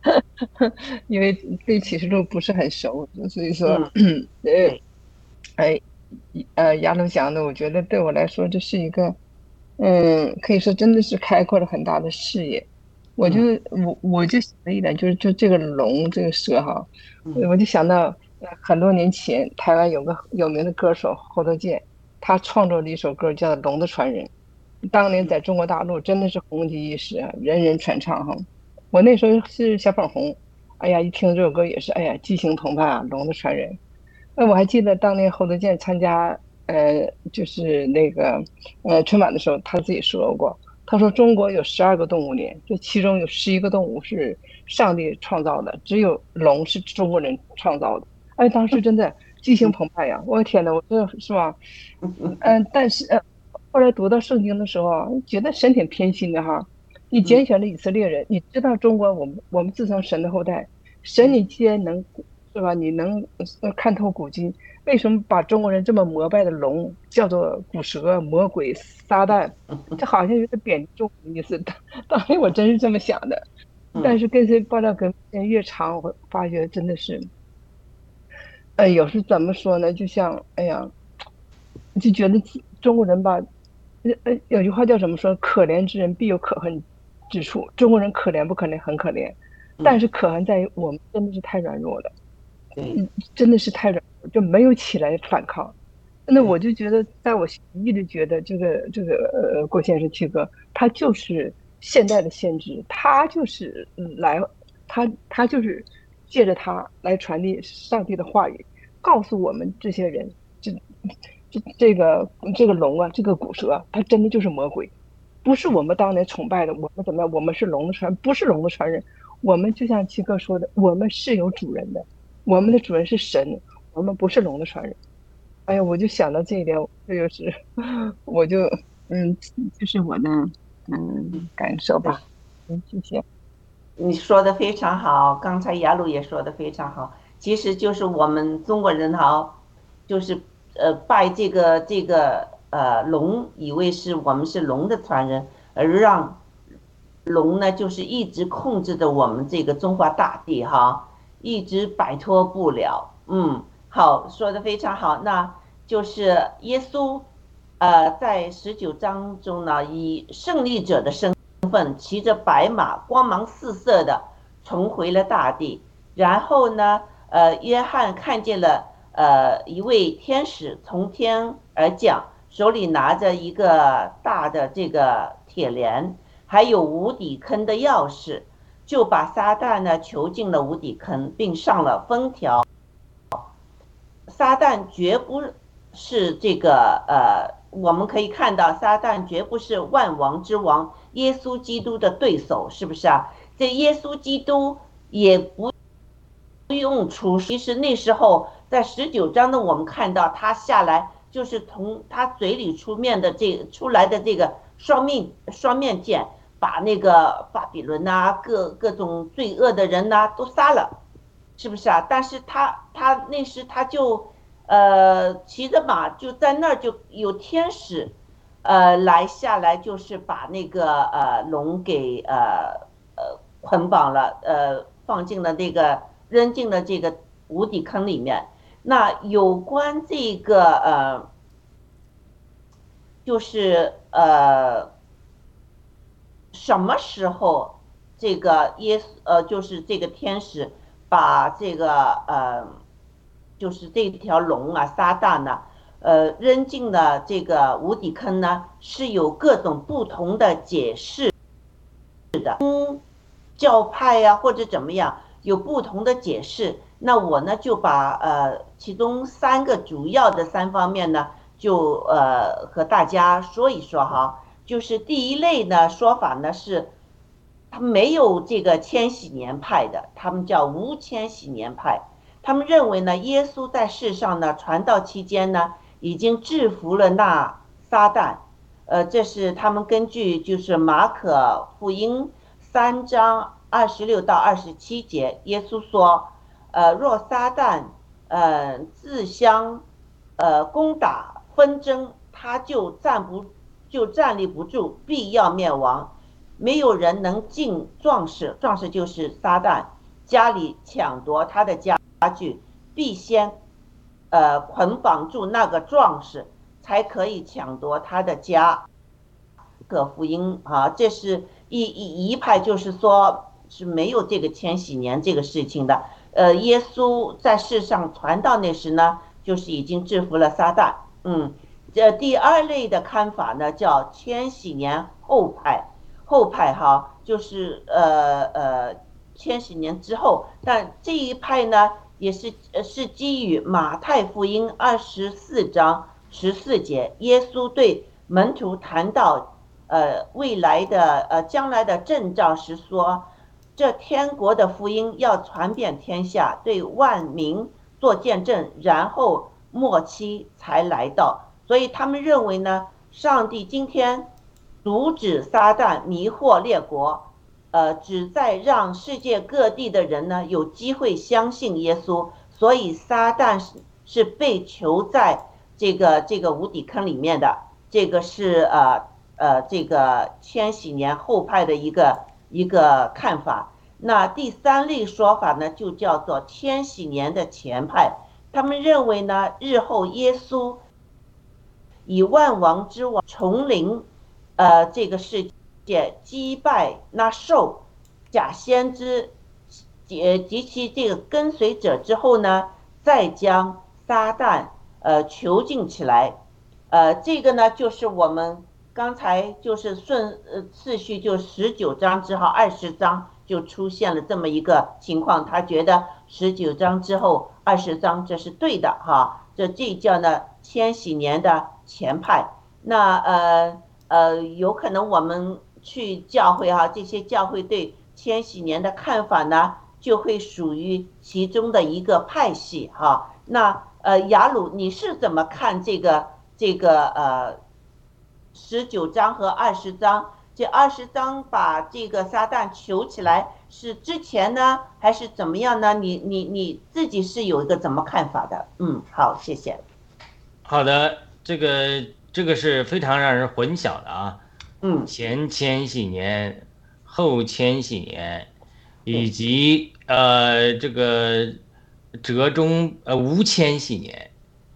[SPEAKER 5] 因为对启示录不是很熟，所以说，呃，哎。呃，亚龙讲的，我觉得对我来说，这是一个，嗯，可以说真的是开阔了很大的视野。我就我我就想了一点，就是就这个龙这个蛇哈，我就想到很多年前台湾有个有名的歌手侯德健，他创作了一首歌叫《龙的传人》，当年在中国大陆真的是红极一时，人人传唱哈。我那时候是小粉红，哎呀，一听这首歌也是，哎呀，激情澎湃啊，《龙的传人》。那我还记得当年侯德健参加，呃，就是那个，呃，春晚的时候，他自己说过，他说中国有十二个动物年，这其中有十一个动物是上帝创造的，只有龙是中国人创造的。哎，当时真的激情澎湃呀！我的天呐，我这是吧？嗯，但是呃，后来读到圣经的时候，觉得神挺偏心的哈。你拣选了以色列人，你知道中国，我们我们自称神的后代，神你既然能。是吧？你能看透古今，为什么把中国人这么膜拜的龙叫做古蛇、魔鬼、撒旦？这好像有点贬重的意思。当时我真是这么想的，但是跟随爆料跟越长，我发觉真的是，哎，有时怎么说呢？就像哎呀，就觉得中国人吧，呃，有句话叫什么说？可怜之人必有可恨之处。中国人可怜不可怜？很可怜，但是可恨在于我们真的是太软弱了。嗯，真的是太软，就没有起来反抗。那我就觉得，在我一直觉得这个这个呃郭先生七哥，他就是现代的先知，他就是来，他他就是借着他来传递上帝的话语，告诉我们这些人，这这这个这个龙啊，这个古蛇，它真的就是魔鬼，不是我们当年崇拜的。我们怎么样？我们是龙的传，不是龙的传人。我们就像七哥说的，我们是有主人的。我们的主人是神，我们不是龙的传人。哎呀，我就想到这一点，这就是，我就，嗯，就是我的，嗯，感受吧。嗯，谢谢。
[SPEAKER 2] 你说的非常好，刚才雅鲁也说的非常好。其实就是我们中国人哈，就是呃拜这个这个呃龙，以为是我们是龙的传人，而让龙呢就是一直控制着我们这个中华大地哈。一直摆脱不了，嗯，好，说的非常好，那就是耶稣，呃，在十九章中呢，以胜利者的身骑着白马，光芒四射的重回了大地。然后呢，呃，约翰看见了，呃，一位天使从天而降，手里拿着一个大的这个铁链，还有无底坑的钥匙。就把撒旦呢囚进了无底坑，并上了封条。撒旦绝不是这个呃，我们可以看到，撒旦绝不是万王之王耶稣基督的对手，是不是啊？这耶稣基督也不不用出，其实那时候在十九章呢，我们看到他下来，就是从他嘴里出面的这出来的这个双面双面剑。把那个巴比伦呐，各各种罪恶的人呐都杀了，是不是啊？但是他他那时他就，呃，骑着马就在那儿就有天使，呃，来下来就是把那个呃龙给呃呃捆绑了，呃放进了那个扔进了这个无底坑里面。那有关这个呃，就是呃。什么时候，这个耶稣呃，就是这个天使，把这个呃，就是这条龙啊，撒旦呢，呃扔进了这个无底坑呢，是有各种不同的解释的，嗯，教派呀或者怎么样有不同的解释。那我呢就把呃其中三个主要的三方面呢，就呃和大家说一说哈。就是第一类呢说法呢是，他没有这个千禧年派的，他们叫无千禧年派。他们认为呢，耶稣在世上呢传道期间呢，已经制服了那撒旦。呃，这是他们根据就是马可福音三章二十六到二十七节，耶稣说，呃，若撒旦呃自相呃攻打纷争，他就站不。就站立不住，必要灭亡。没有人能进壮士，壮士就是撒旦家里抢夺他的家具，必先，呃，捆绑住那个壮士，才可以抢夺他的家。葛福音啊，这是一一一派，就是说是没有这个千禧年这个事情的。呃，耶稣在世上传道那时呢，就是已经制服了撒旦。嗯。这第二类的看法呢，叫千禧年后派，后派哈，就是呃呃千禧年之后，但这一派呢，也是呃是基于马太福音二十四章十四节，耶稣对门徒谈到呃未来的呃将来的征兆时说，这天国的福音要传遍天下，对万民做见证，然后末期才来到。所以他们认为呢，上帝今天阻止撒旦迷惑列国，呃，旨在让世界各地的人呢有机会相信耶稣。所以撒旦是是被囚在这个这个无底坑里面的。这个是呃呃这个千禧年后派的一个一个看法。那第三类说法呢，就叫做千禧年的前派。他们认为呢，日后耶稣。以万王之王重临，呃，这个世界击败那兽假先知，及及其这个跟随者之后呢，再将撒旦呃囚禁起来，呃，这个呢就是我们刚才就是顺呃次序就十九章之后二十章就出现了这么一个情况，他觉得十九章之后二十章这是对的哈，这这叫呢千禧年的。前派，那呃呃，有可能我们去教会哈，这些教会对千禧年的看法呢，就会属于其中的一个派系哈。那呃，雅鲁，你是怎么看这个这个呃十九章和二十章？这二十章把这个撒旦求起来是之前呢，还是怎么样呢？你你你自己是有一个怎么看法的？嗯，好，谢谢。
[SPEAKER 3] 好的。这个这个是非常让人混淆的啊，
[SPEAKER 2] 嗯，
[SPEAKER 3] 前千禧年，后千禧年，以及呃这个折中呃无千禧年，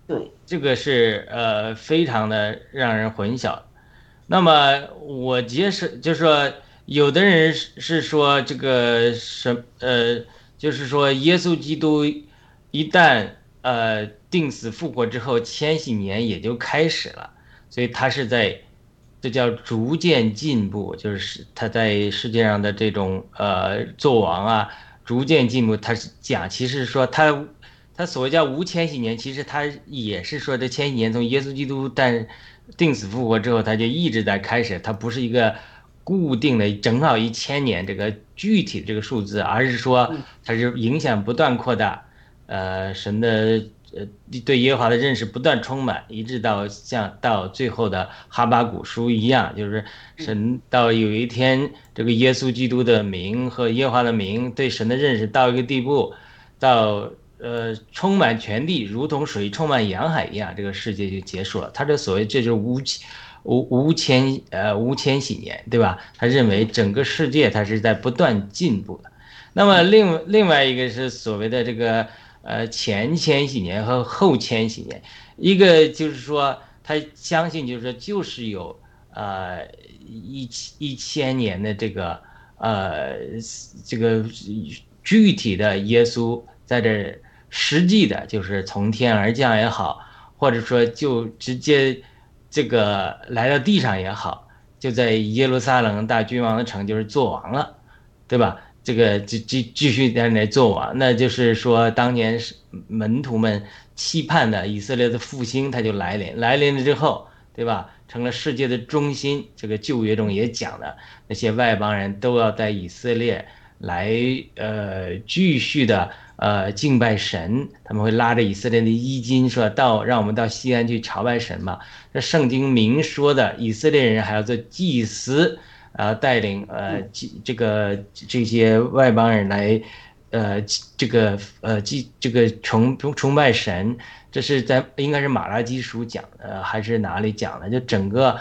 [SPEAKER 2] 对，
[SPEAKER 3] 这个是呃非常的让人混淆。那么我解释就是说，有的人是说这个什呃，就是说耶稣基督一旦呃。定死复活之后，千禧年也就开始了，所以他是在，这叫逐渐进步，就是他在世界上的这种呃做王啊，逐渐进步。他是讲，其实说他，他所谓叫无千禧年，其实他也是说这千禧年从耶稣基督但定死复活之后，他就一直在开始，它不是一个固定的正好一千年这个具体的这个数字，而是说它是影响不断扩大，呃，神的。呃，对耶和华的认识不断充满，一直到像到最后的哈巴古书一样，就是神到有一天，这个耶稣基督的名和耶和华的名对神的认识到一个地步，到呃充满全地，如同水充满洋海一样，这个世界就结束了。他这所谓这就是无无无千呃无千禧年，对吧？他认为整个世界它是在不断进步的。那么另另外一个是所谓的这个。呃，前千禧年和后千禧年，一个就是说，他相信就是说，就是有呃一一千年的这个呃这个具体的耶稣在这实际的，就是从天而降也好，或者说就直接这个来到地上也好，就在耶路撒冷大君王的城就是做王了，对吧？这个继继继续在那做王，那就是说当年是门徒们期盼的以色列的复兴，它就来临，来临了之后，对吧？成了世界的中心。这个旧约中也讲了，那些外邦人都要在以色列来，呃，继续的。呃，敬拜神，他们会拉着以色列的衣襟，说到让我们到西安去朝拜神嘛。这圣经明说的，以色列人还要做祭司，呃，带领呃这这个这些外邦人来，呃，这个呃祭这个崇崇崇拜神。这是在应该是马拉基书讲的，还是哪里讲的？就整个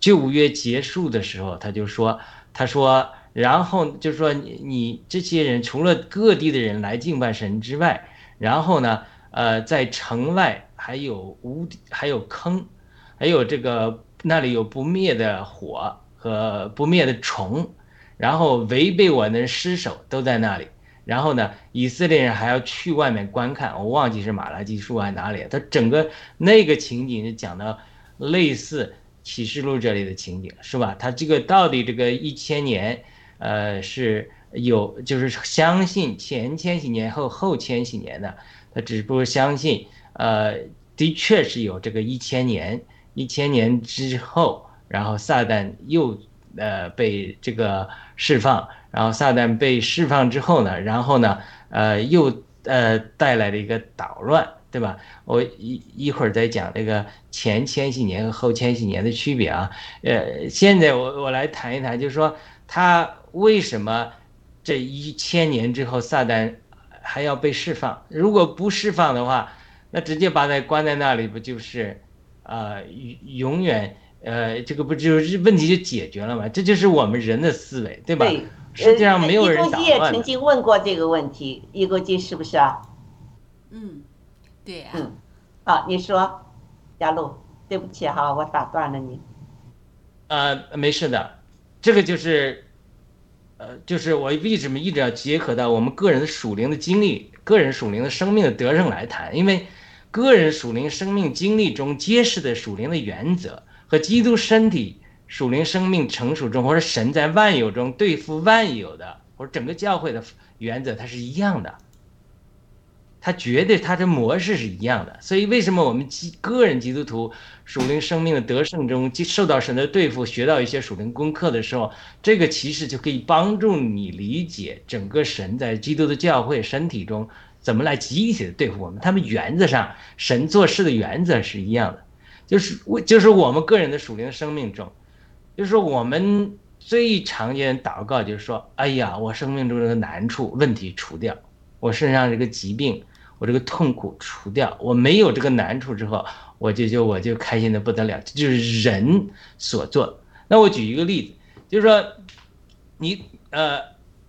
[SPEAKER 3] 旧约结束的时候，他就说，他说。然后就说，你你这些人除了各地的人来敬拜神之外，然后呢，呃，在城外还有无还有坑，还有这个那里有不灭的火和不灭的虫，然后违背我的尸首都在那里。然后呢，以色列人还要去外面观看，我忘记是马拉基书还是哪里，他整个那个情景是讲的类似启示录这里的情景，是吧？他这个到底这个一千年。呃，是有，就是相信前千禧年后后千禧年的，他只不过相信，呃，的确是有这个一千年，一千年之后，然后撒旦又呃被这个释放，然后撒旦被释放之后呢，然后呢，呃，又呃带来了一个捣乱，对吧？我一一会儿再讲这个前千禧年和后千禧年的区别啊，呃，现在我我来谈一谈，就是说他。为什么这一千年之后撒旦还要被释放？如果不释放的话，那直接把他关在那里，不就是啊永远呃这个不就是问题就解决了吗？这就是我们人的思维，对吧？
[SPEAKER 2] 对，
[SPEAKER 3] 实际上没有人打
[SPEAKER 2] 乱。也曾经问过这个问题，易国基是不是啊？
[SPEAKER 4] 嗯，对呀。
[SPEAKER 2] 嗯，好，你说，雅露，对不起哈，我打断了你。
[SPEAKER 3] 呃，没事的，这个就是。呃，就是我为什么一直要结合到我们个人的属灵的经历、个人属灵的生命的得胜来谈？因为个人属灵生命经历中揭示的属灵的原则，和基督身体属灵生命成熟中，或者神在万有中对付万有的，或者整个教会的原则，它是一样的。他绝对，他的模式是一样的，所以为什么我们基个人基督徒属灵生命的得胜中，受到神的对付，学到一些属灵功课的时候，这个其实就可以帮助你理解整个神在基督的教会身体中怎么来集体的对付我们。他们原则上，神做事的原则是一样的，就是我就是我们个人的属灵生命中，就是我们最常见祷告就是说，哎呀，我生命中这个难处问题除掉，我身上这个疾病。我这个痛苦除掉，我没有这个难处之后，我就就我就开心的不得了。这就是人所做。那我举一个例子，就是说，尼呃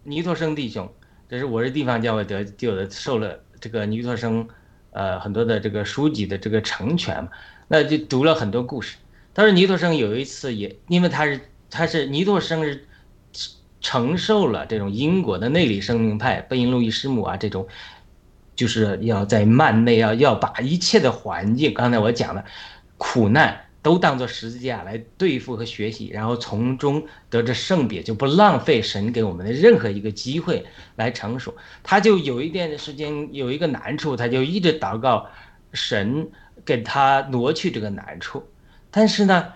[SPEAKER 3] 尼托生弟兄，这是我这地方教会得就的受了这个尼托生呃很多的这个书籍的这个成全嘛，那就读了很多故事。他说尼托生有一次也因为他是他是尼托生是承受了这种英国的内里生命派贝因路易师母啊这种。就是要在慢内要要把一切的环境，刚才我讲的苦难都当做十字架来对付和学习，然后从中得着圣别，就不浪费神给我们的任何一个机会来成熟。他就有一点时间有一个难处，他就一直祷告神给他挪去这个难处，但是呢，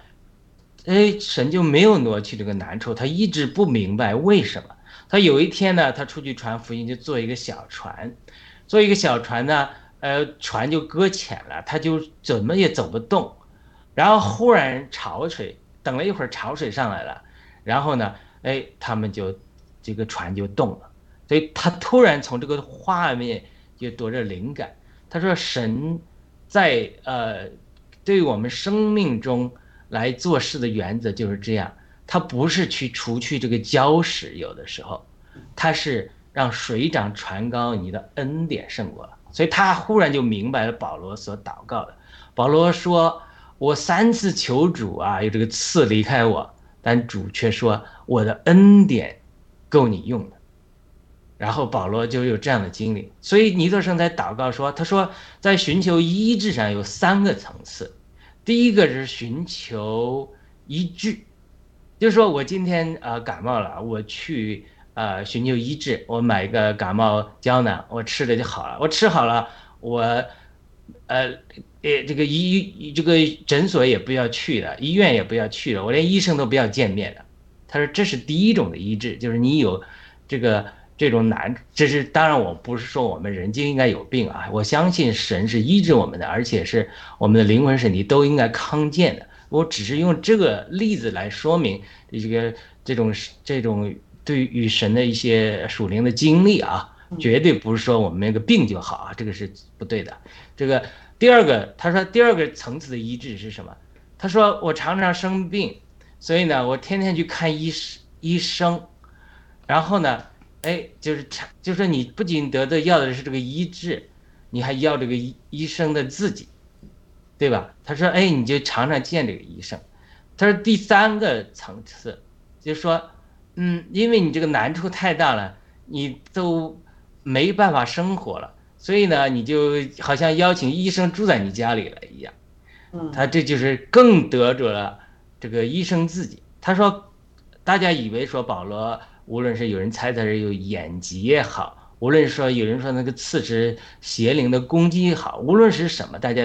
[SPEAKER 3] 哎，神就没有挪去这个难处，他一直不明白为什么。他有一天呢，他出去传福音，就坐一个小船。坐一个小船呢，呃，船就搁浅了，他就怎么也走不动，然后忽然潮水，等了一会儿潮水上来了，然后呢，哎，他们就这个船就动了，所以他突然从这个画面就得着灵感，他说神在呃对我们生命中来做事的原则就是这样，他不是去除去这个礁石，有的时候他是。让水涨船高，你的恩典胜过了，所以他忽然就明白了保罗所祷告的。保罗说：“我三次求主啊，有这个刺离开我，但主却说我的恩典够你用的。”然后保罗就有这样的经历，所以尼特生在祷告说：“他说在寻求医治上有三个层次，第一个是寻求医治，就是说我今天呃感冒了，我去呃寻求医治，我买一个感冒胶囊，我吃了就好了，我吃好了，我呃呃这个医这个诊所也不要去了，医院也不要去了，我连医生都不要见面了。他说这是第一种的医治，就是你有这个。”这种难，这是当然，我不是说我们人就应该有病啊！我相信神是医治我们的，而且是我们的灵魂身体都应该康健的。我只是用这个例子来说明这个这种这种对于神的一些属灵的经历啊，绝对不是说我们那个病就好啊，这个是不对的。这个第二个，他说第二个层次的医治是什么？他说我常常生病，所以呢，我天天去看医医生，然后呢。哎，就是常，就说你不仅得的要的是这个医治，你还要这个医医生的自己，对吧？他说，哎，你就常常见这个医生。他说第三个层次，就是说，嗯，因为你这个难处太大了，你都没办法生活了，所以呢，你就好像邀请医生住在你家里了一样。
[SPEAKER 2] 嗯，
[SPEAKER 3] 他这就是更得着了这个医生自己。他说，大家以为说保罗。无论是有人猜他是有眼疾也好，无论说有人说那个刺是邪灵的攻击也好，无论是什么，大家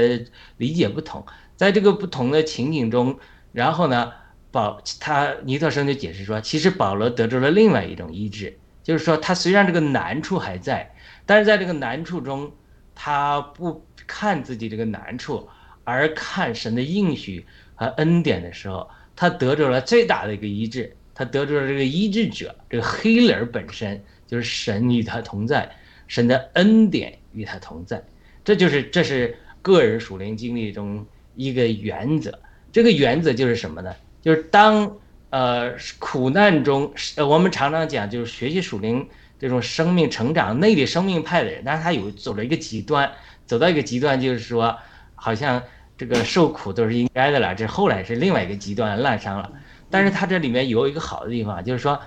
[SPEAKER 3] 理解不同，在这个不同的情景中，然后呢，保他尼特生就解释说，其实保罗得着了另外一种医治，就是说他虽然这个难处还在，但是在这个难处中，他不看自己这个难处，而看神的应许和恩典的时候，他得着了最大的一个医治。他得知了这个医治者，这个黑人本身就是神与他同在，神的恩典与他同在，这就是这是个人属灵经历中一个原则。这个原则就是什么呢？就是当呃苦难中，呃我们常常讲就是学习属灵这种生命成长内里生命派的人，但是他有走了一个极端，走到一个极端就是说，好像这个受苦都是应该的了，这后来是另外一个极端滥伤了。但是它这里面有一个好的地方，就是说，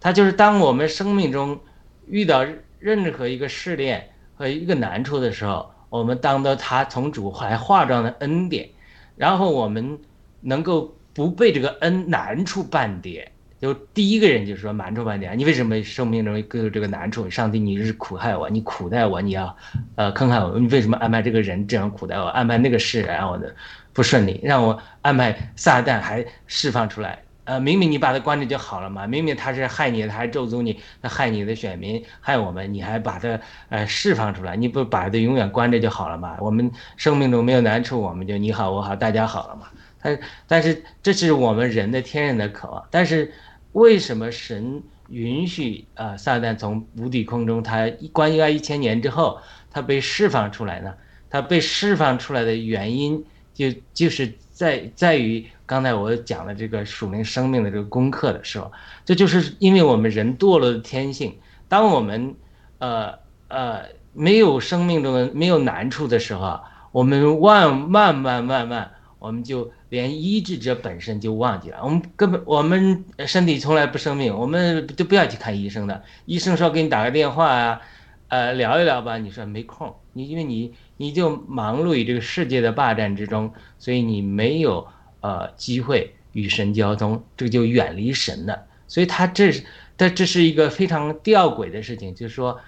[SPEAKER 3] 它就是当我们生命中遇到任何一个试炼和一个难处的时候，我们当到它从主来化妆的恩典，然后我们能够不被这个恩难处绊跌。就第一个人就是说难处半点，你为什么生命中有这个难处？上帝，你是苦害我，你苦待我，你要呃坑害我，你为什么安排这个人这样苦待我，安排那个事让我的不顺利，让我安排撒旦还释放出来？呃，明明你把他关着就好了嘛，明明他是害你，他还咒诅你，他害你的选民，害我们，你还把他呃释放出来，你不把他永远关着就好了嘛？我们生命中没有难处，我们就你好我好大家好了嘛？但但是这是我们人的天然的渴望，但是为什么神允许啊撒旦从无底空中他关押一千年之后，他被释放出来呢？他被释放出来的原因就就是在在于。刚才我讲了这个属灵生命的这个功课的时候，这就是因为我们人堕落的天性。当我们，呃呃，没有生命中的没有难处的时候，我们万万万万万，我们就连医治者本身就忘记了。我们根本我们身体从来不生病，我们就不要去看医生的。医生说给你打个电话啊，呃，聊一聊吧。你说没空，你因为你你就忙碌于这个世界的霸占之中，所以你没有。呃，机会与神交通，这个就远离神了。所以他这是，他这是一个非常吊诡的事情，就是说，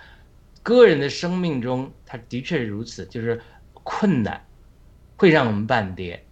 [SPEAKER 3] 个人的生命中，他的确是如此，就是困难会让我们半跌。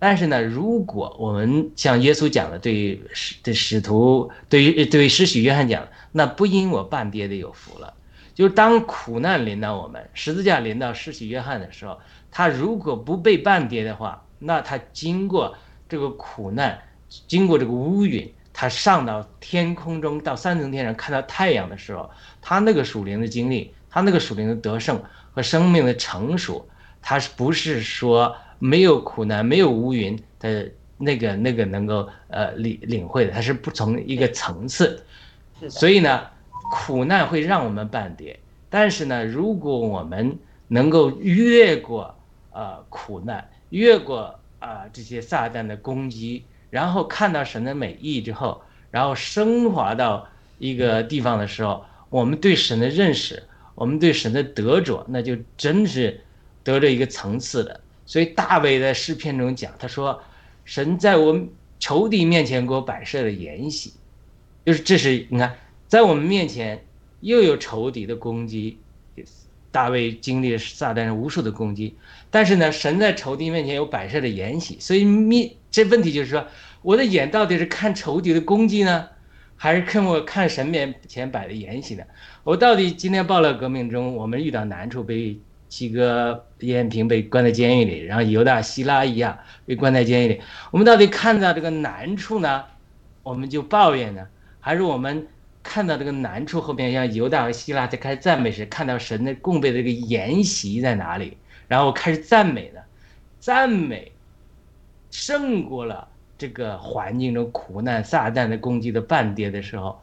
[SPEAKER 3] 但是呢，如果我们像耶稣讲的，对使对使徒，对于对施洗约翰讲，那不因我半跌的有福了。就是当苦难临到我们，十字架临到施洗约翰的时候，他如果不被半跌的话，那他经过。这个苦难，经过这个乌云，他上到天空中，到三层天上看到太阳的时候，他那个属灵的经历，他那个属灵的得胜和生命的成熟，他是不是说没有苦难、没有乌云的那个那个能够呃领领会的？他是不从一个层次。所以呢，苦难会让我们半跌，但是呢，如果我们能够越过呃苦难，越过。啊，这些撒旦的攻击，然后看到神的美意之后，然后升华到一个地方的时候，我们对神的认识，我们对神的得着，那就真是得着一个层次的。所以大卫在诗篇中讲，他说：“神在我们仇敌面前给我摆设了筵席，就是这是你看，在我们面前又有仇敌的攻击。”大卫经历了撒旦无数的攻击，但是呢，神在仇敌面前有摆设的筵席，所以面这问题就是说，我的眼到底是看仇敌的攻击呢，还是看我看神面前摆的筵席呢？我到底今天报了革命中，我们遇到难处，被七哥燕平被关在监狱里，然后犹大希拉一样被关在监狱里，我们到底看到这个难处呢，我们就抱怨呢，还是我们？看到这个难处后面，像犹大和希腊在开始赞美时，看到神的供备的这个筵席在哪里，然后开始赞美的，赞美胜过了这个环境中苦难、撒旦的攻击的半跌的时候，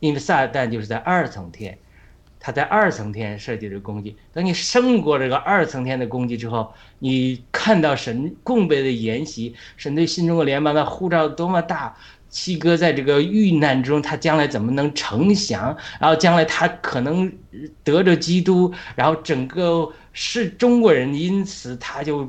[SPEAKER 3] 因为撒旦就是在二层天，他在二层天设计的攻击。等你胜过这个二层天的攻击之后，你看到神共备的筵席，神对新中国联邦的护照多么大。七哥在这个遇难中，他将来怎么能成祥？然后将来他可能得着基督，然后整个是中国人，因此他就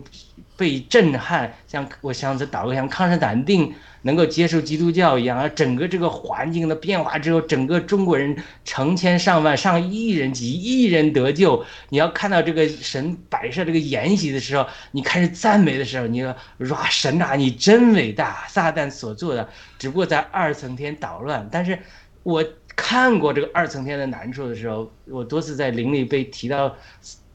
[SPEAKER 3] 被震撼，像我想着祷告，像康斯坦丁。能够接受基督教一样，而整个这个环境的变化之后，整个中国人成千上万、上亿人、几亿人得救。你要看到这个神摆设这个筵席的时候，你开始赞美的时候，你说哇，神啊，你真伟大！撒旦所做的只不过在二层天捣乱，但是我看过这个二层天的难处的时候，我多次在灵里被提到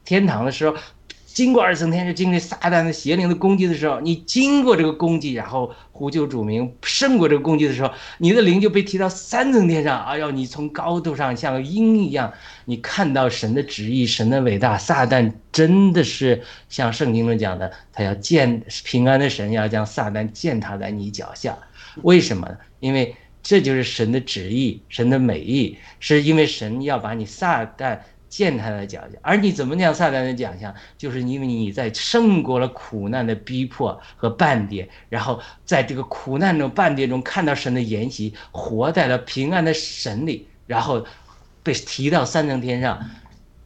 [SPEAKER 3] 天堂的时候。经过二层天，是经历撒旦的邪灵的攻击的时候，你经过这个攻击，然后呼救主名，胜过这个攻击的时候，你的灵就被提到三层天上。哎呦，你从高度上像鹰一样，你看到神的旨意，神的伟大。撒旦真的是像圣经中讲的，他要践平安的神，要将撒旦践踏在你脚下。为什么呢？因为这就是神的旨意，神的美意，是因为神要把你撒旦。践踏的奖项，而你怎么讲撒旦的奖项？就是因为你在胜过了苦难的逼迫和半跌，然后在这个苦难中半跌中看到神的筵席，活在了平安的神里，然后被提到三层天上，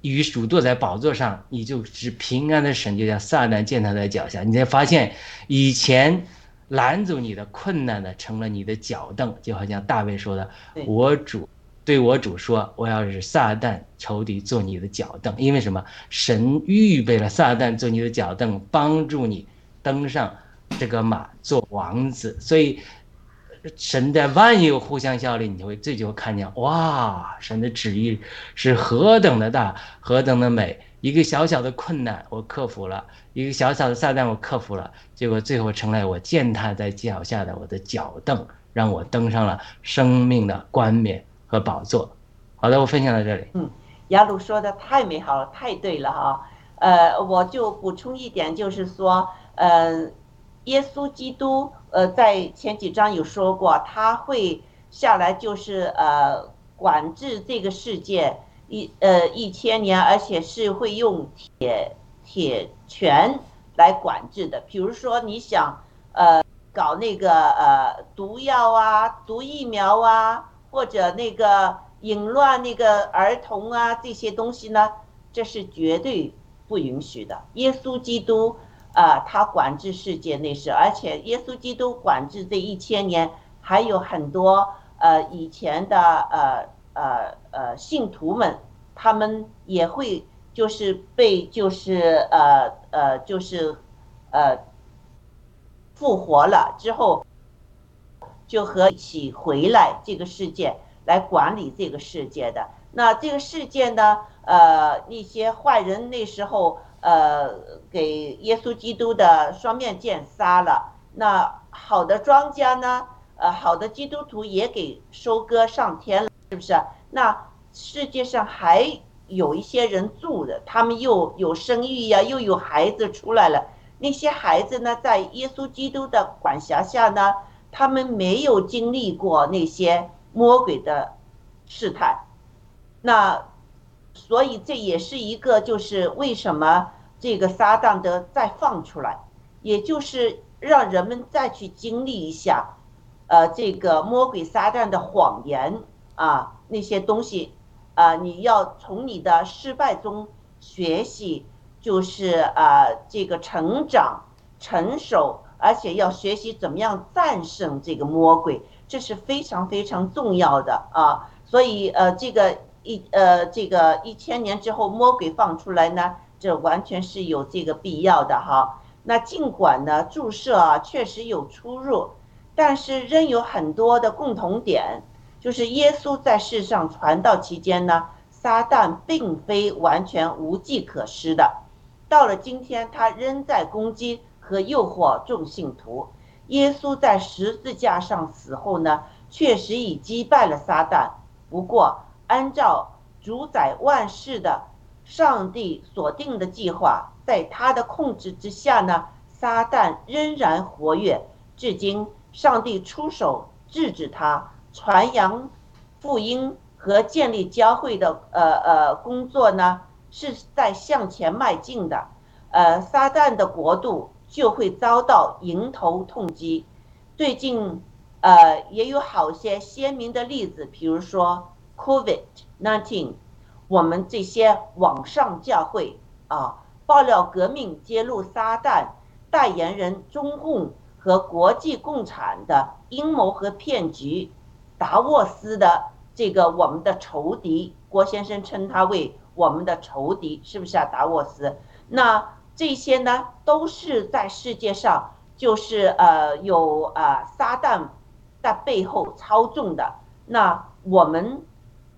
[SPEAKER 3] 与主坐在宝座上，你就是平安的神，就像撒旦践踏在脚下。你才发现，以前拦阻你的困难的，成了你的脚凳，就好像大卫说的：“我主。”对我主说：“我要是撒旦仇敌做你的脚凳，因为什么？神预备了撒旦做你的脚凳，帮助你登上这个马做王子。所以，神在万有互相效力，你就会这就会看见哇，神的旨意是何等的大，何等的美。一个小小的困难我克服了，一个小小的撒旦我克服了，结果最后成了我践踏在脚下的我的脚凳，让我登上了生命的冠冕。”和宝座，好的，我分享到这里。
[SPEAKER 2] 嗯，雅鲁说的太美好了，太对了哈。呃，我就补充一点，就是说，呃，耶稣基督，呃，在前几章有说过，他会下来，就是呃，管制这个世界一呃一千年，而且是会用铁铁拳来管制的。比如说，你想呃搞那个呃毒药啊，毒疫苗啊。或者那个淫乱那个儿童啊，这些东西呢，这是绝对不允许的。耶稣基督啊，他管制世界那是，而且耶稣基督管制这一千年，还有很多呃以前的呃呃呃信徒们，他们也会就是被就是呃呃就是呃复活了之后。就和一起回来这个世界来管理这个世界的。那这个世界呢？呃，那些坏人那时候呃给耶稣基督的双面剑杀了。那好的庄稼呢？呃，好的基督徒也给收割上天了，是不是？那世界上还有一些人住的，他们又有生育呀，又有孩子出来了。那些孩子呢，在耶稣基督的管辖下呢？他们没有经历过那些魔鬼的试探，那所以这也是一个就是为什么这个撒旦的再放出来，也就是让人们再去经历一下，呃，这个魔鬼撒旦的谎言啊那些东西，啊，你要从你的失败中学习，就是呃这个成长、成熟，而且要学习怎么样战胜这个魔鬼，这是非常非常重要的啊。所以呃，这个一呃这个一千年之后魔鬼放出来呢，这完全是有这个必要的哈。那尽管呢注射啊确实有出入，但是仍有很多的共同点。就是耶稣在世上传道期间呢，撒旦并非完全无计可施的。到了今天，他仍在攻击和诱惑众信徒。耶稣在十字架上死后呢，确实已击败了撒旦。不过，按照主宰万事的上帝所定的计划，在他的控制之下呢，撒旦仍然活跃。至今，上帝出手制止他。传扬福音和建立教会的呃呃工作呢，是在向前迈进的。呃，撒旦的国度就会遭到迎头痛击。最近呃也有好些鲜明的例子，比如说 COVID-19，我们这些网上教会啊，爆料革命，揭露撒旦代言人中共和国际共产的阴谋和骗局。达沃斯的这个我们的仇敌，郭先生称他为我们的仇敌，是不是啊？达沃斯，那这些呢，都是在世界上，就是呃有啊撒旦在背后操纵的。那我们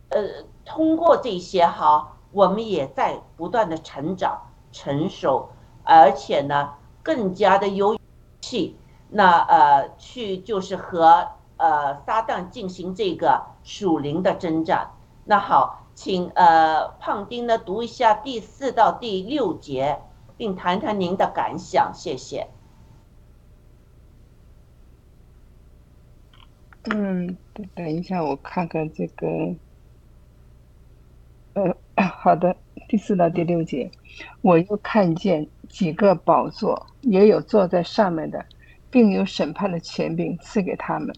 [SPEAKER 2] 呃通过这些哈，我们也在不断的成长、成熟，而且呢更加的有勇气，那呃去就是和。呃，撒旦进行这个属灵的征战。那好，请呃胖丁呢读一下第四到第六节，并谈谈您的感想，谢谢。
[SPEAKER 5] 嗯，等一下，我看看这个。呃，好的，第四到第六节，我又看见几个宝座，也有坐在上面的，并有审判的权柄赐给他们。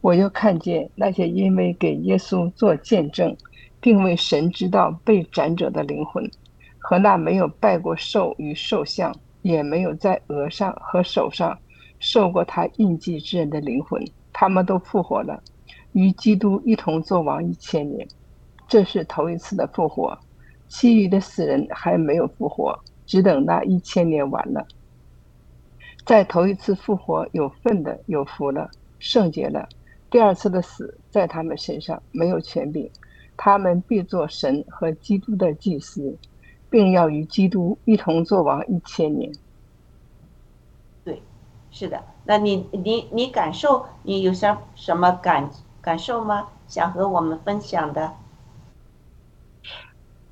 [SPEAKER 5] 我又看见那些因为给耶稣做见证，并为神知道被斩者的灵魂，和那没有拜过兽与兽像，也没有在额上和手上受过他印记之人的灵魂，他们都复活了，与基督一同作王一千年。这是头一次的复活，其余的死人还没有复活，只等那一千年完了。在头一次复活有份的有福了，圣洁了。第二次的死在他们身上没有权柄，他们必做神和基督的祭司，并要与基督一同作王一千年。
[SPEAKER 2] 对，是的。那你你你感受，你有什什么感感受吗？想和我们分享的？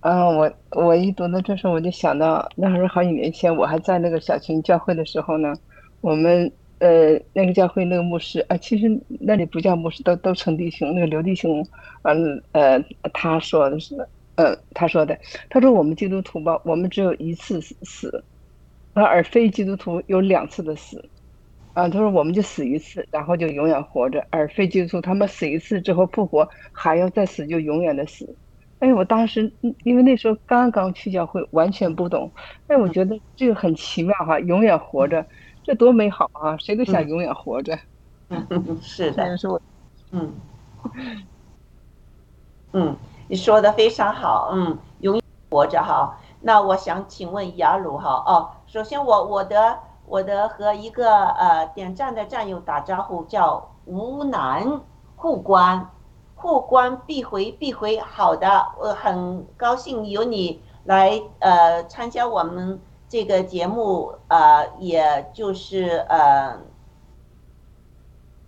[SPEAKER 5] 嗯，我我一读到这时候，我就想到那时候好几年前，我还在那个小群教会的时候呢，我们。呃，那个教会那个牧师啊，其实那里不叫牧师，都都称弟兄。那个刘弟兄，嗯呃，他说的是，呃，他说的，他说我们基督徒吧，我们只有一次死，而非基督徒有两次的死，啊，他说我们就死一次，然后就永远活着，而非基督徒他们死一次之后复活，还要再死就永远的死。哎，我当时因为那时候刚刚去教会，完全不懂，哎，我觉得这个很奇妙哈，永远活着。这多美好啊！谁都想永远活着。
[SPEAKER 2] 嗯，是的。
[SPEAKER 5] 是我，
[SPEAKER 2] 嗯，嗯，你说的非常好。嗯，永远活着哈。那我想请问雅鲁哈哦，首先我我的我的和一个呃点赞的战友打招呼，叫吴楠护官，护官必回必回。好的，我很高兴有你来呃参加我们。这个节目呃，也就是呃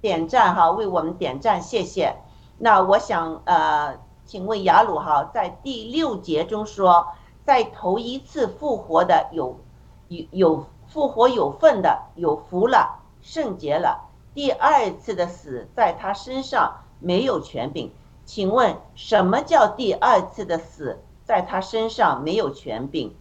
[SPEAKER 2] 点赞哈，为我们点赞，谢谢。那我想呃，请问雅鲁哈，在第六节中说，在头一次复活的有有有复活有份的有福了，圣洁了。第二次的死在他身上没有权柄，请问什么叫第二次的死在他身上没有权柄？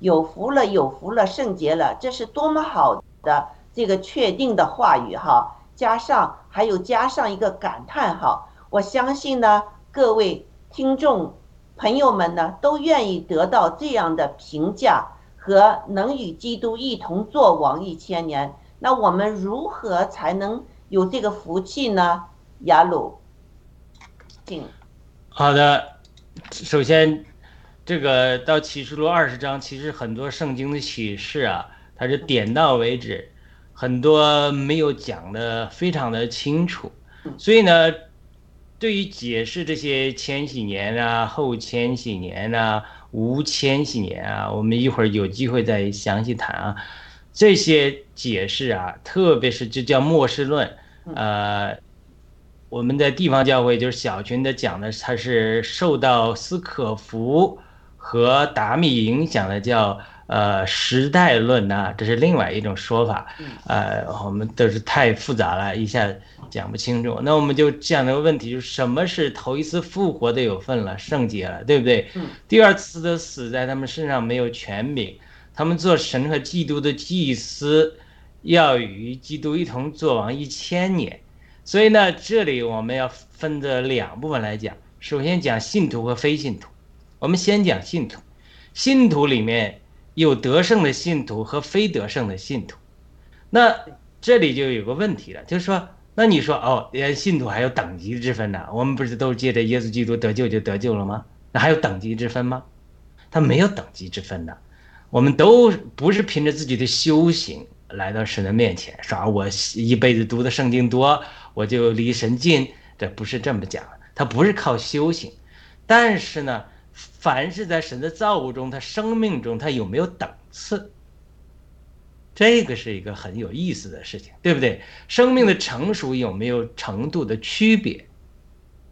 [SPEAKER 2] 有福了，有福了，圣洁了，这是多么好的这个确定的话语哈！加上还有加上一个感叹号！我相信呢，各位听众朋友们呢都愿意得到这样的评价和能与基督一同作王一千年。那我们如何才能有这个福气呢？雅鲁，请。
[SPEAKER 3] 好的，首先，这个到启示录二十章，其实很多圣经的启示啊，它是点到为止，很多没有讲的非常的清楚，所以呢，对于解释这些千禧年啊、后千禧年啊、无千禧年啊，我们一会儿有机会再详细谈啊。这些解释啊，特别是这叫末世论，呃，我们的地方教会就是小群的讲的，它是受到斯可夫和达米影响的，叫呃时代论呐，这是另外一种说法，呃，我们都是太复杂了，一下讲不清楚。那我们就讲这个问题，就是什么是头一次复活的有份了，圣洁了，对不对？第二次的死在他们身上没有权柄。他们做神和基督的祭司，要与基督一同做王一千年，所以呢，这里我们要分的两部分来讲。首先讲信徒和非信徒，我们先讲信徒。信徒里面有得胜的信徒和非得胜的信徒，那这里就有个问题了，就是说，那你说哦，连信徒还有等级之分呢？我们不是都借着耶稣基督得救就得救了吗？那还有等级之分吗？他没有等级之分的。我们都不是凭着自己的修行来到神的面前，说我一辈子读的圣经多，我就离神近，这不是这么讲。他不是靠修行，但是呢，凡是在神的造物中，他生命中他有没有等次，这个是一个很有意思的事情，对不对？生命的成熟有没有程度的区别？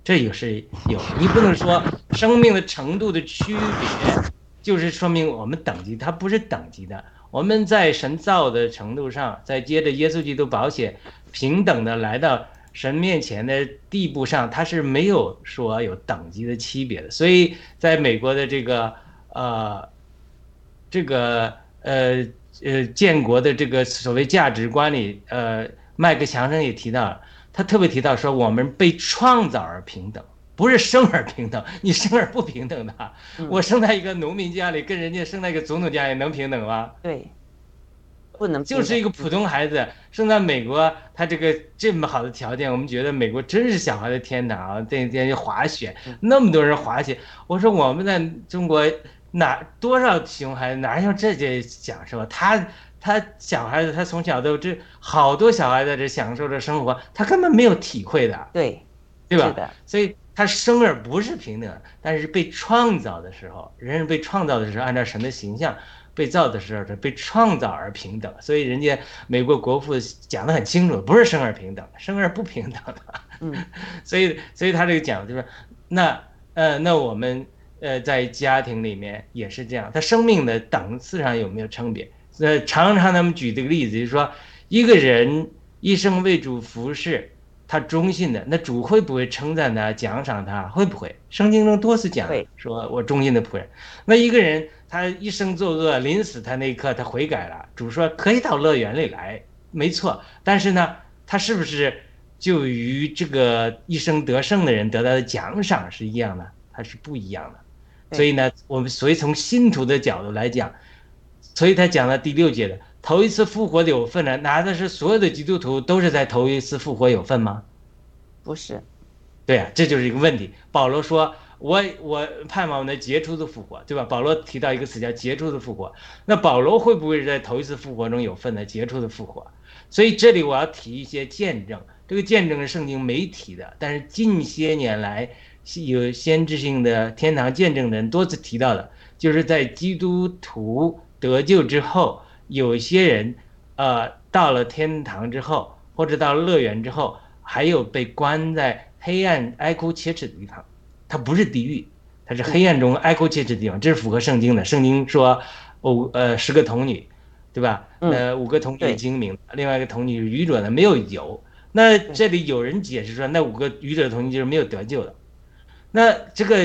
[SPEAKER 3] 这也是有，你不能说生命的程度的区别。就是说明我们等级，它不是等级的。我们在神造的程度上，在接着耶稣基督保险平等的来到神面前的地步上，它是没有说有等级的区别的。所以，在美国的这个呃这个呃呃建国的这个所谓价值观里，呃，麦克强生也提到，他特别提到说，我们被创造而平等。不是生而平等，你生而不平等的。我生在一个农民家里，跟人家生在一个总统家里能平等吗？
[SPEAKER 2] 对，不能。
[SPEAKER 3] 就是一个普通孩子生在美国，他这个这么好的条件，我们觉得美国真是小孩的天堂啊！这这滑雪，那么多人滑雪。我说我们在中国哪多少熊孩子哪有这些享受？他他小孩子他从小都这好多小孩在这享受着生活，他根本没有体会的。
[SPEAKER 2] 对，
[SPEAKER 3] 对吧？所以。他生而不是平等，但是被创造的时候，人被创造的时候，按照神的形象被造的时候，是被创造而平等。所以人家美国国父讲得很清楚，不是生而平等，生而不平等的。
[SPEAKER 2] 嗯，
[SPEAKER 3] 所以所以他这个讲就是，那呃那我们呃在家庭里面也是这样，他生命的档次上有没有差别？呃，常常他们举这个例子，就是说一个人一生为主服侍。他忠信的，那主会不会称赞他、奖赏他？会不会？圣经中多次讲，说我忠心的仆人。那一个人他一生作恶，临死他那一刻他悔改了，主说可以到乐园里来，没错。但是呢，他是不是就与这个一生得胜的人得到的奖赏是一样的？他是不一样的。所以呢，我们所以从信徒的角度来讲，所以他讲了第六节的。头一次复活的有份呢？难道是所有的基督徒都是在头一次复活有份吗？
[SPEAKER 2] 不是，
[SPEAKER 3] 对啊，这就是一个问题。保罗说：“我我盼望那杰出的复活，对吧？”保罗提到一个词叫“杰出的复活”。那保罗会不会是在头一次复活中有份呢？杰出的复活。所以这里我要提一些见证，这个见证是圣经没提的，但是近些年来有先知性的天堂见证的人多次提到的，就是在基督徒得救之后。有些人，呃，到了天堂之后，或者到乐园之后，还有被关在黑暗哀哭切齿的地方，它不是地狱，它是黑暗中哀哭切齿的地方，这是符合圣经的。圣经说，哦呃十个童女，对吧？呃五个童女精明，另外一个童女愚者的没有油。那这里有人解释说，那五个愚者童女就是没有得救的。那这个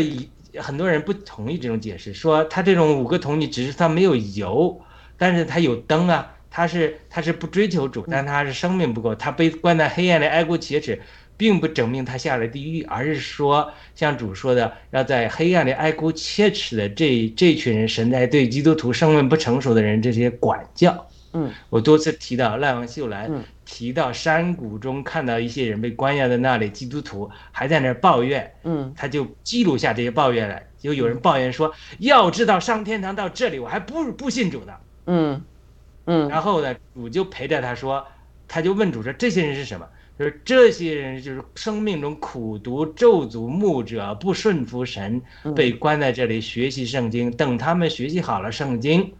[SPEAKER 3] 很多人不同意这种解释，说他这种五个童女只是他没有油。但是他有灯啊，他是他是不追求主，但他是生命不够，他被关在黑暗里挨过劫持，并不证明他下了地狱，而是说像主说的，要在黑暗里哀哭切齿的这这群人，神在对基督徒生命不成熟的人这些管教。
[SPEAKER 2] 嗯，
[SPEAKER 3] 我多次提到赖王秀兰，提到山谷中看到一些人被关押在那里，基督徒还在那儿抱怨。
[SPEAKER 2] 嗯，
[SPEAKER 3] 他就记录下这些抱怨来，就有人抱怨说，要知道上天堂到这里，我还不不信主呢。
[SPEAKER 2] 嗯嗯，
[SPEAKER 3] 然后呢，主就陪着他说，他就问主说，这些人是什么？就是这些人就是生命中苦读咒诅牧者，不顺服神，被关在这里学习圣经，等他们学习好了圣经。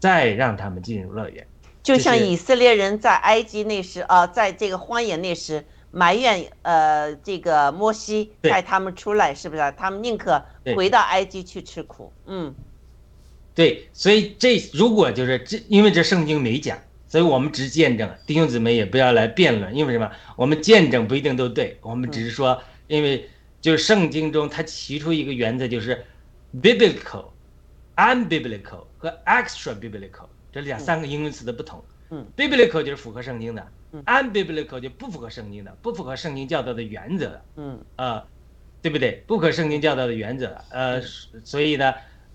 [SPEAKER 3] 再让他们进入乐园，
[SPEAKER 2] 就像以色列人在埃及那时啊，在这个荒野那时埋怨呃这个摩西带他们出来，是不是？他们宁可回到埃及去吃苦。嗯，
[SPEAKER 3] 对，所以这如果就是这，因为这圣经没讲，所以我们只见证。弟兄姊妹也不要来辩论，因为什么？我们见证不一定都对，我们只是说，因为就是圣经中他提出一个原则，就是 biblical。unbiblical 和 extra biblical 这两三个英文词的不同。
[SPEAKER 2] 嗯
[SPEAKER 3] ，biblical 就是符合圣经的，unbiblical 就不符合圣经的，不符合圣经教导的原则的。
[SPEAKER 2] 嗯，
[SPEAKER 3] 呃，对不对？不合圣经教导的原则。呃，所以呢，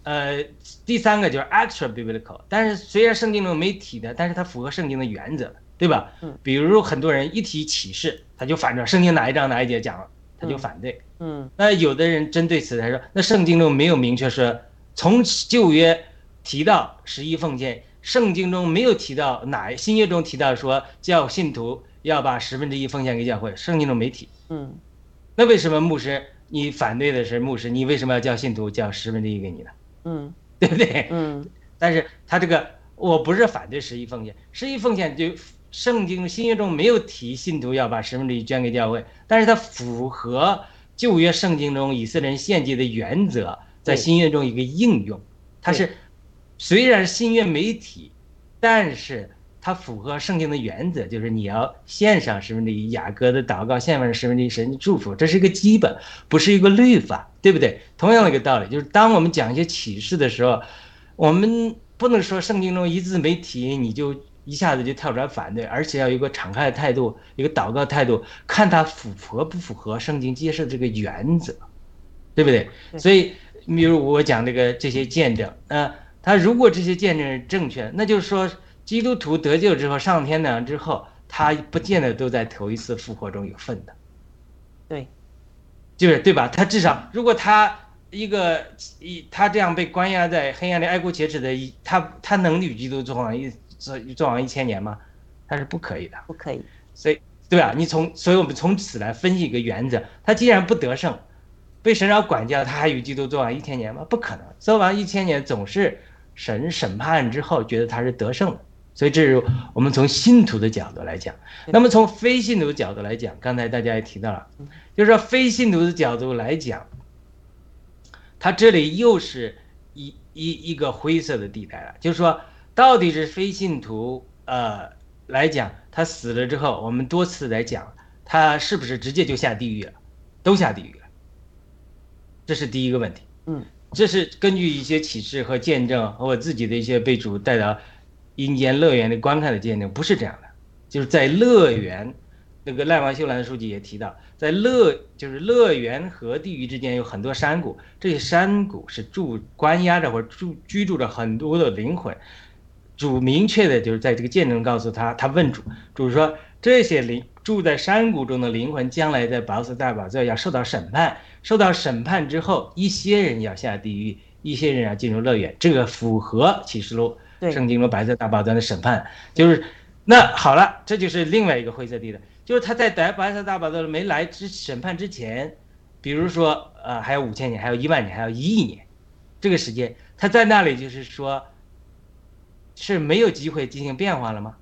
[SPEAKER 3] 呃，第三个就是 extra biblical，但是虽然圣经中没提的，但是它符合圣经的原则，对吧？
[SPEAKER 2] 嗯，
[SPEAKER 3] 比如很多人一提启示，他就反正圣经哪一章哪一节讲了，他就反对。
[SPEAKER 2] 嗯，
[SPEAKER 3] 那有的人针对此他说，那圣经中没有明确说。从旧约提到十一奉献，圣经中没有提到哪新约中提到说叫信徒要把十分之一奉献给教会，圣经中没提。
[SPEAKER 2] 嗯，
[SPEAKER 3] 那为什么牧师你反对的是牧师？你为什么要叫信徒叫十分之一给你呢？
[SPEAKER 2] 嗯，
[SPEAKER 3] 对不对？
[SPEAKER 2] 嗯，
[SPEAKER 3] 但是他这个我不是反对十一奉献，十一奉献就圣经新约中没有提信徒要把十分之一捐给教会，但是它符合旧约圣经中以色列人献祭的原则。在新约中一个应用，它是虽然新约没提，但是它符合圣经的原则，就是你要献上十分之一雅各的祷告，献上十分之一神的祝福，这是一个基本，不是一个律法，对不对？同样的一个道理，就是当我们讲一些启示的时候，我们不能说圣经中一字没提，你就一下子就跳出来反对，而且要有一个敞开的态度，一个祷告态度，看它符合不符合圣经揭示的这个原则，对不对？所以。比如我讲这个这些见证，啊，他如果这些见证是正确，那就是说基督徒得救之后上天堂之后，他不见得都在头一次复活中有份的，
[SPEAKER 2] 对，
[SPEAKER 3] 就是对吧？他至少如果他一个一他这样被关押在黑暗里哀哭切齿的，一他他能与基督做王一做做王一千年吗？他是不可以的，
[SPEAKER 2] 不可以。
[SPEAKER 3] 所以对吧？你从所以我们从此来分析一个原则，他既然不得胜。被神饶管教，他还与基督做完一千年吗？不可能，做完一千年总是神审判之后觉得他是得胜的，所以这是我们从信徒的角度来讲。那么从非信徒角度来讲，刚才大家也提到了，就是说非信徒的角度来讲，他这里又是一一一个灰色的地带了，就是说到底是非信徒呃来讲，他死了之后，我们多次来讲，他是不是直接就下地狱了，都下地狱了。这是第一个问题，
[SPEAKER 2] 嗯，
[SPEAKER 3] 这是根据一些启示和见证和我自己的一些被主带到阴间乐园的观看的见证，不是这样的，就是在乐园，那个赖王秀兰书记也提到，在乐就是乐园和地狱之间有很多山谷，这些山谷是住关押着或住居住着很多的灵魂，主明确的就是在这个见证告诉他，他问主，主说这些灵住在山谷中的灵魂，将来在宝色大宝座要受到审判。受到审判之后，一些人要下地狱，一些人要进入乐园，这个符合启示录、圣经中白色大宝座的审判。就是，那好了，这就是另外一个灰色地带，就是他在白白色大宝座没来之审判之前，比如说，呃，还有五千年，还有一万年，还有一亿年，这个时间，他在那里就是说，是没有机会进行变化了吗？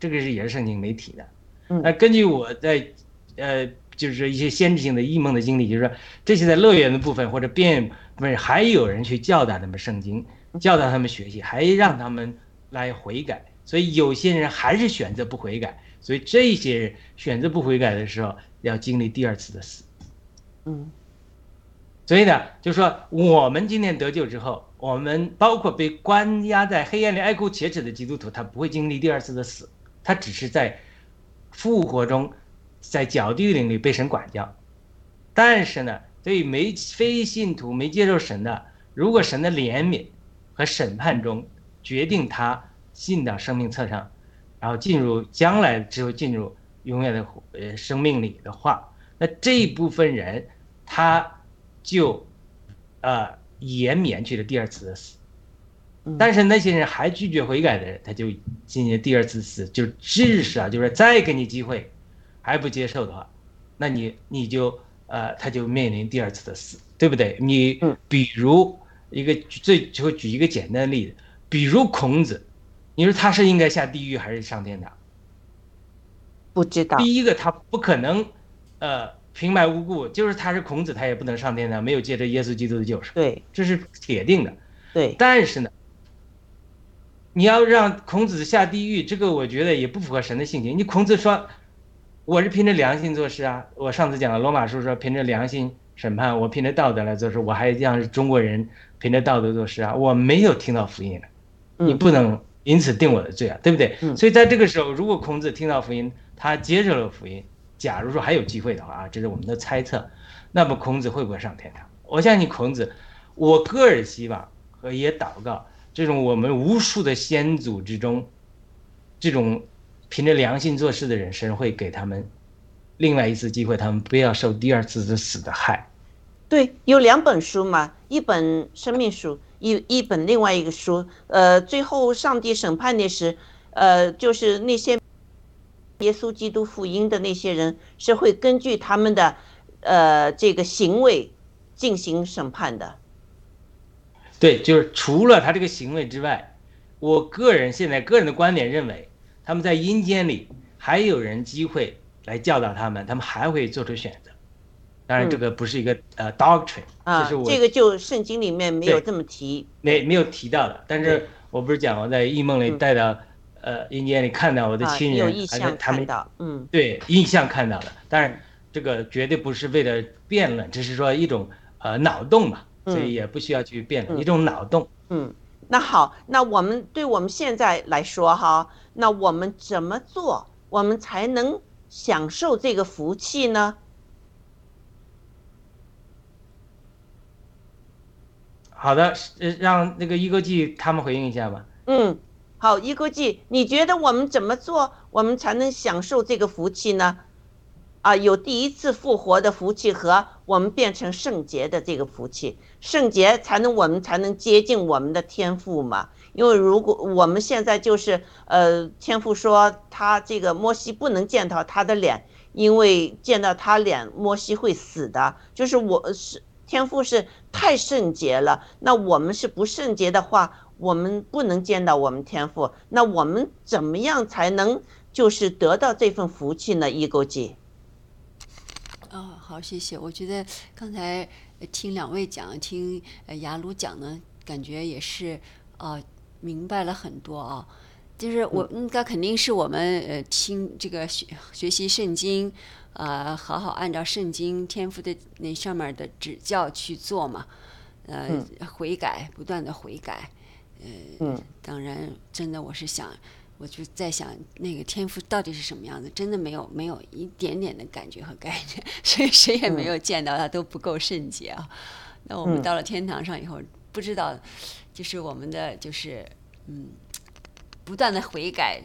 [SPEAKER 3] 这个是也是圣经没提的。那根据我在，呃。就是一些先知性的异梦的经历，就是说这些在乐园的部分或者变不是还有人去教导他们圣经，教导他们学习，还让他们来悔改，所以有些人还是选择不悔改，所以这些人选择不悔改的时候要经历第二次的死。
[SPEAKER 2] 嗯，
[SPEAKER 3] 所以呢，就是说我们今天得救之后，我们包括被关押在黑暗里哀哭切齿的基督徒，他不会经历第二次的死，他只是在复活中。在角地领里被神管教，但是呢，对于没非信徒没接受神的，如果神的怜悯和审判中决定他进到生命册上，然后进入将来之后进入永远的呃生命里的话，那这一部分人他就呃延免去了第二次的死。但是那些人还拒绝悔改的人，他就进行第二次死，就至少就是再给你机会，还不接受的话，那你你就呃他就面临第二次的死，对不对？你比如一个最就举一个简单的例子，比如孔子，你说他是应该下地狱还是上天堂？
[SPEAKER 2] 不知道。
[SPEAKER 3] 第一个他不可能，呃平白无故，就是他是孔子，他也不能上天堂，没有借着耶稣基督的救赎。
[SPEAKER 2] 对，
[SPEAKER 3] 这是铁定的。
[SPEAKER 2] 对，
[SPEAKER 3] 但是呢。你要让孔子下地狱，这个我觉得也不符合神的性情。你孔子说，我是凭着良心做事啊。我上次讲了罗马书说，凭着良心审判，我凭着道德来做事，我还让中国人凭着道德做事啊。我没有听到福音，你不能因此定我的罪啊，对不对？所以在这个时候，如果孔子听到福音，他接受了福音，假如说还有机会的话啊，这是我们的猜测，那么孔子会不会上天堂？我相信孔子，我个人希望和也祷告。这种我们无数的先祖之中，这种凭着良心做事的人，神会给他们另外一次机会，他们不要受第二次的死的害。
[SPEAKER 2] 对，有两本书嘛，一本生命书，一一本另外一个书。呃，最后上帝审判的时，呃，就是那些耶稣基督福音的那些人，是会根据他们的呃这个行为进行审判的。
[SPEAKER 3] 对，就是除了他这个行为之外，我个人现在个人的观点认为，他们在阴间里还有人机会来教导他们，他们还会做出选择。当然，这个不是一个呃 doctrine，
[SPEAKER 2] 啊，这个就圣经里面没有这么提，
[SPEAKER 3] 没没有提到的。但是我不是讲我在异梦里带到呃阴间里看到我的亲人，还是他们
[SPEAKER 2] 嗯，
[SPEAKER 3] 对，印象看到的。但是，这个绝对不是为了辩论，只是说一种呃脑洞吧。所以也不需要去辩论一种脑洞。
[SPEAKER 2] 嗯，那好，那我们对我们现在来说哈，那我们怎么做，我们才能享受这个福气呢？
[SPEAKER 3] 好的，让那个一哥记他们回应一下吧。
[SPEAKER 2] 嗯，好，一哥记，你觉得我们怎么做，我们才能享受这个福气呢？啊，有第一次复活的福气和我们变成圣洁的这个福气，圣洁才能我们才能接近我们的天赋嘛。因为如果我们现在就是呃，天父说他这个摩西不能见到他的脸，因为见到他脸摩西会死的。就是我是天父是太圣洁了，那我们是不圣洁的话，我们不能见到我们天父。那我们怎么样才能就是得到这份福气呢？一勾记。
[SPEAKER 4] 哦，好，谢谢。我觉得刚才听两位讲，听呃雅鲁讲呢，感觉也是啊，明白了很多啊。就是我应该肯定是我们呃听这个学学习圣经，呃，好好按照圣经天赋的那上面的指教去做嘛，呃，悔改，不断的悔改，呃，当然，真的我是想。我就在想，那个天赋到底是什么样子？真的没有没有一点点的感觉和概念，所以谁也没有见到他都不够圣洁啊。那我们到了天堂上以后，不知道，就是我们的就是嗯，不断的悔改，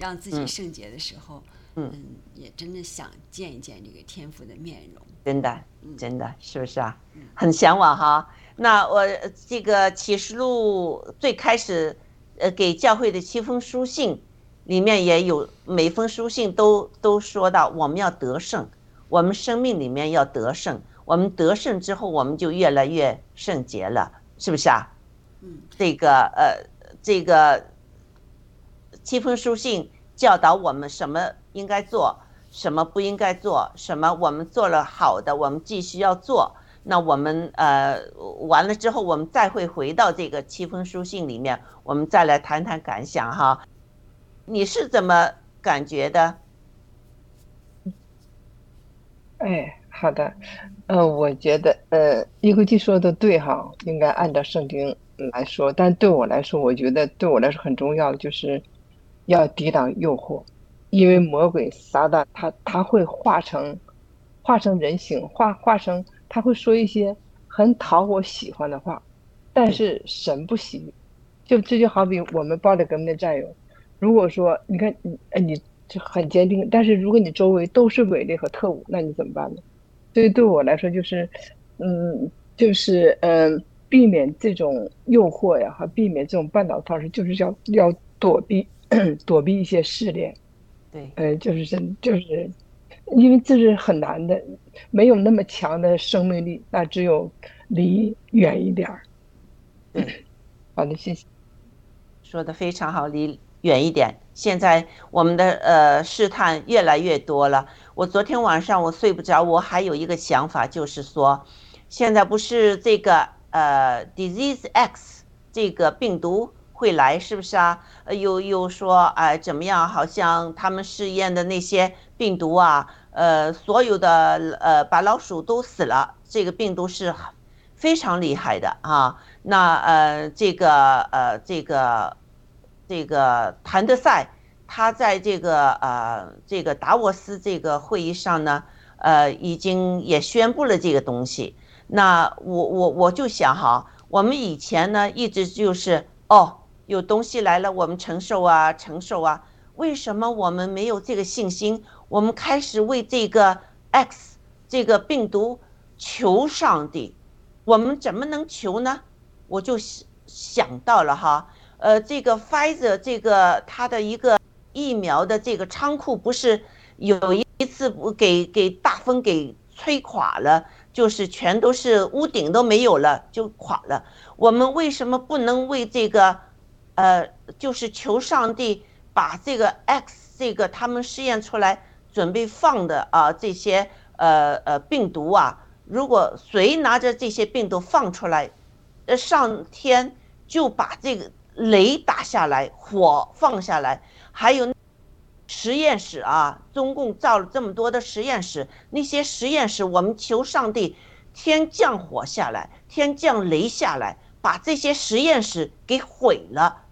[SPEAKER 4] 让自己圣洁的时候，嗯，也真的想见一见这个天父的面容。
[SPEAKER 2] 真的，真的是不是啊？很向往哈。那我这个启示录最开始。呃，给教会的七封书信，里面也有每封书信都都说到，我们要得胜，我们生命里面要得胜，我们得胜之后，我们就越来越圣洁了，是不是啊？
[SPEAKER 4] 嗯，
[SPEAKER 2] 这个呃，这个七封书信教导我们什么应该做，什么不应该做，什么我们做了好的，我们继续要做。那我们呃完了之后，我们再会回到这个七封书信里面，我们再来谈谈感想哈。你是怎么感觉的？
[SPEAKER 5] 哎，好的，呃，我觉得呃，一口气说的对哈，应该按照圣经来说。但对我来说，我觉得对我来说很重要的就是要抵挡诱惑，因为魔鬼撒旦他他会化成化成人形，化化成他会说一些很讨我喜欢的话，但是神不喜。就这就好比我们暴力革命的战友，如果说你看你哎你就很坚定，但是如果你周围都是伪劣和特务，那你怎么办呢？所以对我来说就是，嗯，就是嗯，避免这种诱惑呀，和避免这种绊倒方式，就是要要躲避 躲避一些试炼。
[SPEAKER 2] 对，
[SPEAKER 5] 呃，就是真就是，因为这是很难的，没有那么强的生命力，那只有离远一点儿。好的，谢谢。
[SPEAKER 2] 说的非常好，离远一点。现在我们的呃试探越来越多了。我昨天晚上我睡不着，我还有一个想法，就是说，现在不是这个呃 disease X 这个病毒。会来是不是啊？呃，又又说哎怎么样？好像他们试验的那些病毒啊，呃，所有的呃把老鼠都死了。这个病毒是非常厉害的啊。那呃这个呃这个这个谭德赛他在这个呃这个达沃斯这个会议上呢，呃已经也宣布了这个东西。那我我我就想哈，我们以前呢一直就是哦。有东西来了，我们承受啊，承受啊。为什么我们没有这个信心？我们开始为这个 X 这个病毒求上帝，我们怎么能求呢？我就想到了哈，呃，这个 Pfizer 这个它的一个疫苗的这个仓库不是有一次不给给大风给吹垮了，就是全都是屋顶都没有了就垮了。我们为什么不能为这个？呃，就是求上帝把这个 X 这个他们试验出来准备放的啊这些呃呃病毒啊，如果谁拿着这些病毒放出来，呃上天就把这个雷打下来，火放下来，还有实验室啊，中共造了这么多的实验室，那些实验室我们求上帝天降火下来，天降雷下来，把这些实验室给毁了。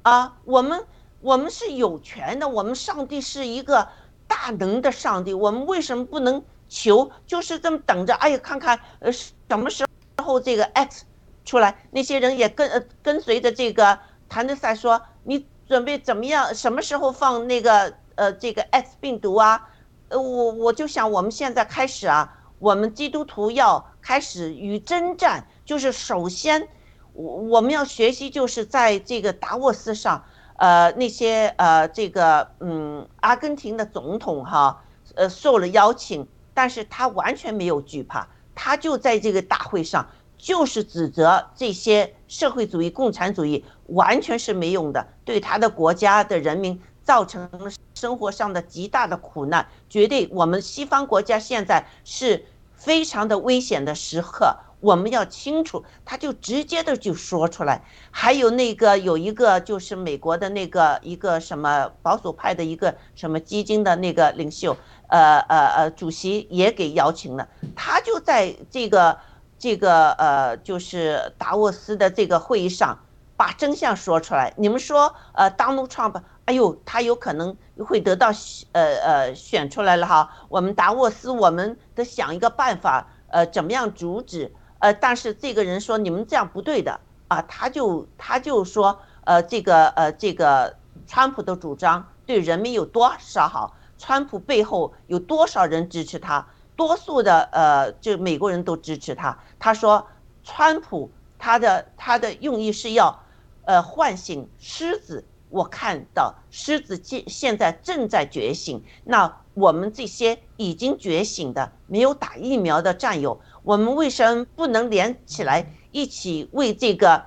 [SPEAKER 2] 啊，我们我们是有权的，我们上帝是一个大能的上帝，我们为什么不能求？就是这么等着，哎呀，看看呃什么时候这个 X 出来，那些人也跟呃跟随着这个谭德赛说，你准备怎么样？什么时候放那个呃这个 X 病毒啊？呃，我我就想我们现在开始啊，我们基督徒要开始与征战，就是首先。我我们要学习，就是在这个达沃斯上，呃，那些呃，这个嗯，阿根廷的总统哈，呃，受了邀请，但是他完全没有惧怕，他就在这个大会上，就是指责这些社会主义、共产主义完全是没用的，对他的国家的人民造成生活上的极大的苦难，绝对我们西方国家现在是非常的危险的时刻。我们要清楚，他就直接的就说出来。还有那个有一个就是美国的那个一个什么保守派的一个什么基金的那个领袖，呃呃呃，主席也给邀请了。他就在这个这个呃就是达沃斯的这个会议上把真相说出来。你们说呃，Donald Trump，哎呦，他有可能会得到呃呃选出来了哈。我们达沃斯，我们得想一个办法，呃，怎么样阻止？呃，但是这个人说你们这样不对的啊，他就他就说，呃，这个呃这个川普的主张对人民有多少好？川普背后有多少人支持他？多数的呃，就美国人都支持他。他说，川普他的他的用意是要，呃，唤醒狮子。我看到狮子现现在正在觉醒。那我们这些已经觉醒的、没有打疫苗的战友。我们为什么不能连起来一起为这个，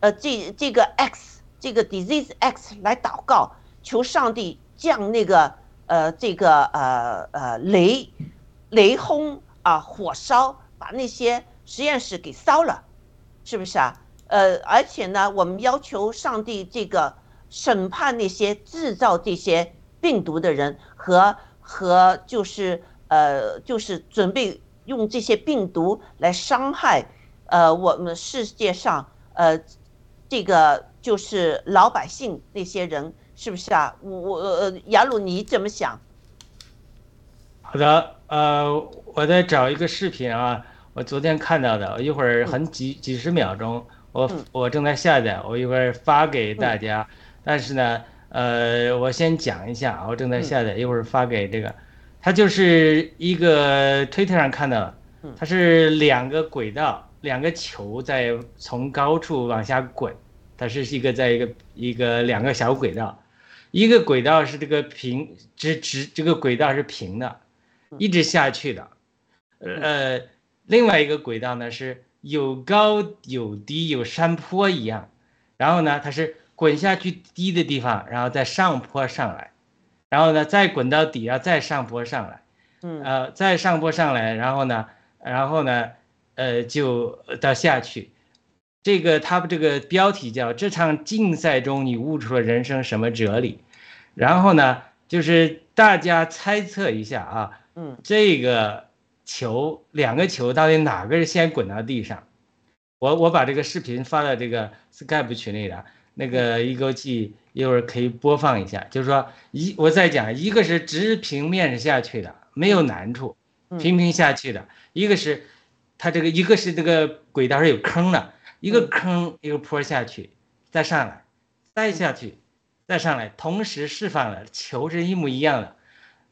[SPEAKER 2] 呃，这这个 X 这个 disease X 来祷告，求上帝降那个呃这个呃呃雷雷轰啊火烧，把那些实验室给烧了，是不是啊？呃，而且呢，我们要求上帝这个审判那些制造这些病毒的人和和就是呃就是准备。用这些病毒来伤害，呃，我们世界上，呃，这个就是老百姓那些人是不是啊？我我呃，雅鲁你怎么想？
[SPEAKER 3] 好的，呃，我在找一个视频啊，我昨天看到的，我一会儿很几几十秒钟，我我正在下载，我一会儿发给大家。但是呢，呃，我先讲一下啊，我正在下载，一会儿发给这个。它就是一个推特上看到的，它是两个轨道，两个球在从高处往下滚，它是一个在一个一个两个小轨道，一个轨道是这个平直直，这个轨道是平的，一直下去的，呃，另外一个轨道呢是有高有低，有山坡一样，然后呢它是滚下去低的地方，然后再上坡上来。然后呢，再滚到底下，再上坡上来，
[SPEAKER 2] 嗯，
[SPEAKER 3] 呃，再上坡上来，然后呢，然后呢，呃，就到下去。这个他这个标题叫“这场竞赛中你悟出了人生什么哲理”。然后呢，就是大家猜测一下啊，
[SPEAKER 2] 嗯，
[SPEAKER 3] 这个球两个球到底哪个是先滚到地上？我我把这个视频发到这个 Skype 群里了。那个一勾记一会儿可以播放一下，就是说一我再讲一个是直平面下去的，没有难处，平平下去的；一个是它这个一个是这个轨道上有坑的，一个坑一个坡下去，再上来，再下去，再上来，同时释放了球是一模一样的。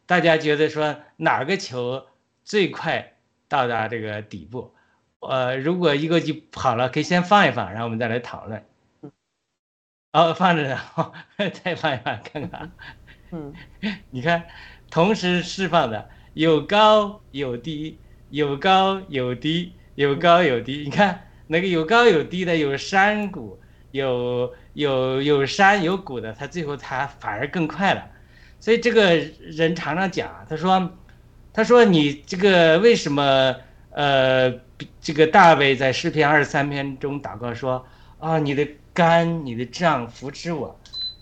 [SPEAKER 3] 大家觉得说哪个球最快到达这个底部？呃，如果一个就跑了，可以先放一放，然后我们再来讨论。哦，放着呢，再放一放看看。
[SPEAKER 2] 嗯，
[SPEAKER 3] 你看，同时释放的有高有低，有高有低，有高有低。你看那个有高有低的，有山谷，有有有山有谷的，它最后它反而更快了。所以这个人常常讲，他说，他说你这个为什么呃，这个大卫在诗篇二十三篇中祷告说啊，你的。肝，你的杖扶持我，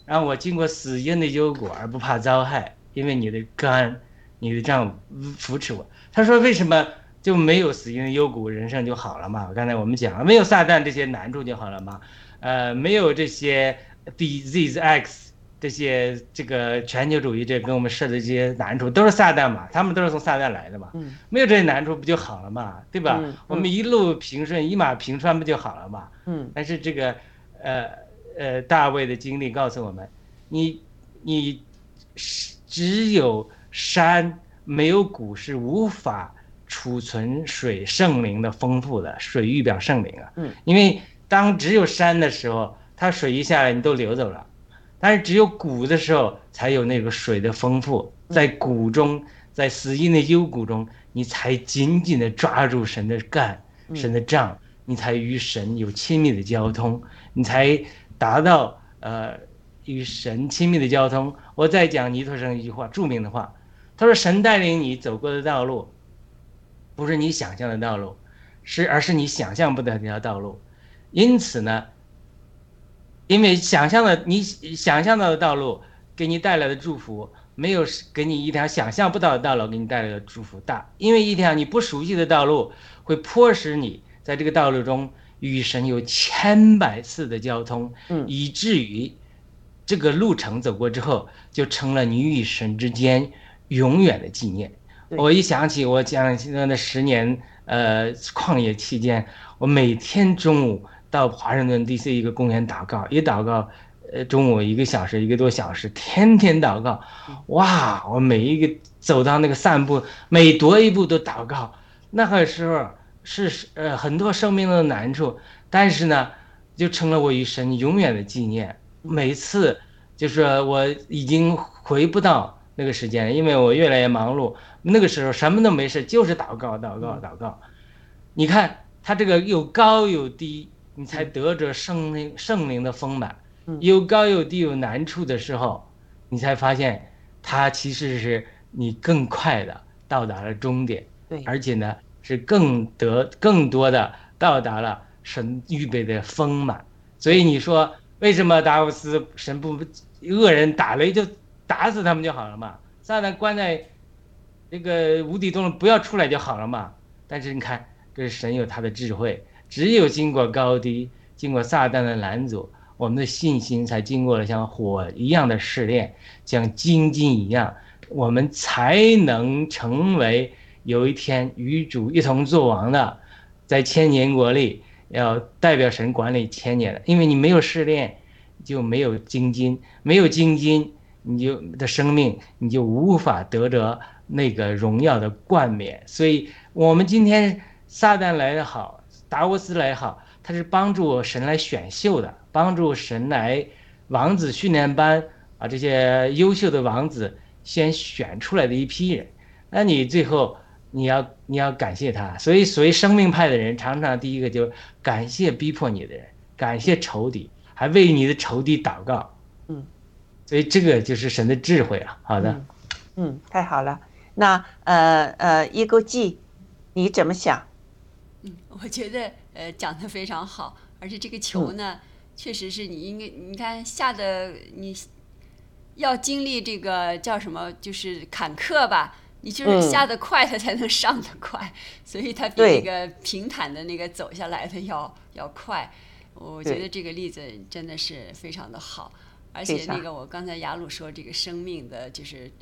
[SPEAKER 3] 让我经过死荫的幽谷而不怕遭害，因为你的肝，你的杖扶持我。他说：“为什么就没有死荫的幽谷，人生就好了嘛？刚才我们讲了，没有撒旦这些难处就好了嘛？呃，没有这些 disease x 这些这个全球主义这跟我们设的这些难处都是撒旦嘛？他们都是从撒旦来的嘛？没有这些难处不就好了嘛？对吧？我们一路平顺，一马平川不就好了嘛？
[SPEAKER 2] 嗯，
[SPEAKER 3] 但是这个。”呃呃，大卫的经历告诉我们，你你是只有山没有谷是无法储存水圣灵的丰富的水预表圣灵啊。
[SPEAKER 2] 嗯，
[SPEAKER 3] 因为当只有山的时候，它水一下来你都流走了，但是只有谷的时候才有那个水的丰富，在谷中，在死荫的幽谷中，你才紧紧的抓住神的干，神的杖，你才与神有亲密的交通。你才达到呃与神亲密的交通。我再讲尼托生一句话，著名的话，他说：“神带领你走过的道路，不是你想象的道路，是而是你想象不到的那条道路。因此呢，因为想象的你想象到的道路给你带来的祝福，没有给你一条想象不到的道路给你带来的祝福大。因为一条你不熟悉的道路，会迫使你在这个道路中。”与神有千百次的交通，
[SPEAKER 2] 嗯，
[SPEAKER 3] 以至于这个路程走过之后，就成了你与神之间永远的纪念。我一想起我讲现在的十年，呃，旷野期间，我每天中午到华盛顿 D.C. 一个公园祷告，一祷告，呃，中午一个小时，一个多小时，天天祷告。哇，我每一个走到那个散步，每踱一步都祷告。那个时候。是呃很多生命的难处，但是呢，就成了我与神永远的纪念。每次就是我已经回不到那个时间，因为我越来越忙碌。那个时候什么都没事，就是祷告、祷告、祷告。你看他这个又高又低，你才得着圣灵圣灵的丰满。有高有低有难处的时候，你才发现他其实是你更快的到达了终点。
[SPEAKER 2] 对，
[SPEAKER 3] 而且呢。是更得更多的到达了神预备的丰满，所以你说为什么达沃斯神不恶人打雷就打死他们就好了嘛？撒旦关在这个无底洞不要出来就好了嘛？但是你看，这是神有他的智慧，只有经过高低，经过撒旦的拦阻，我们的信心才经过了像火一样的试炼，像金金一样，我们才能成为有一天与主一同作王的，在千年国里要代表神管理千年的。因为你没有试炼，就没有精金，没有精金，你就的生命你就无法得着那个荣耀的冠冕。所以，我们今天撒旦来的好，达沃斯来好，他是帮助神来选秀的。帮助神来王子训练班啊，这些优秀的王子先选出来的一批人，那你最后你要你要感谢他。所以，所谓生命派的人，常常第一个就感谢逼迫你的人，感谢仇敌，还为你的仇敌祷告。
[SPEAKER 2] 嗯，
[SPEAKER 3] 所以这个就是神的智慧啊。好的，
[SPEAKER 2] 嗯，太好了。那呃呃，一勾记，你怎么想？
[SPEAKER 4] 嗯，我觉得呃讲的非常好，而且这个球呢。确实是你应该，你看下的你要经历这个叫什么，就是坎坷吧。你就是下的快，它才能上的快，所以它比那个平坦的那个走下来的要要快。我觉得这个例子真的是非常的好，而且那个我刚才雅鲁说这个生命的就是。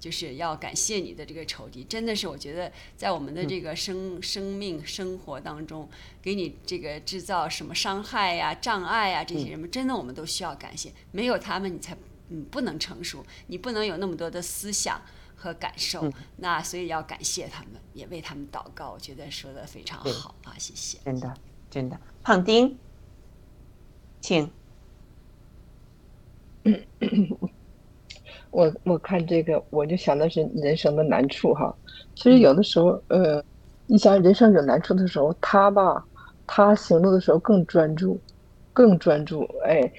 [SPEAKER 4] 就是要感谢你的这个仇敌，真的是我觉得在我们的这个生生命生活当中，给你这个制造什么伤害呀、障碍呀这些人们，真的我们都需要感谢。没有他们，你才嗯不能成熟，你不能有那么多的思想和感受。那所以要感谢他们，也为他们祷告。我觉得说的非常好啊，谢谢。
[SPEAKER 2] 真的，真的，胖丁，请。
[SPEAKER 5] 我我看这个，我就想的是人生的难处哈。其实有的时候，呃，你想人生有难处的时候，他吧，他行路的时候更专注，更专注。哎，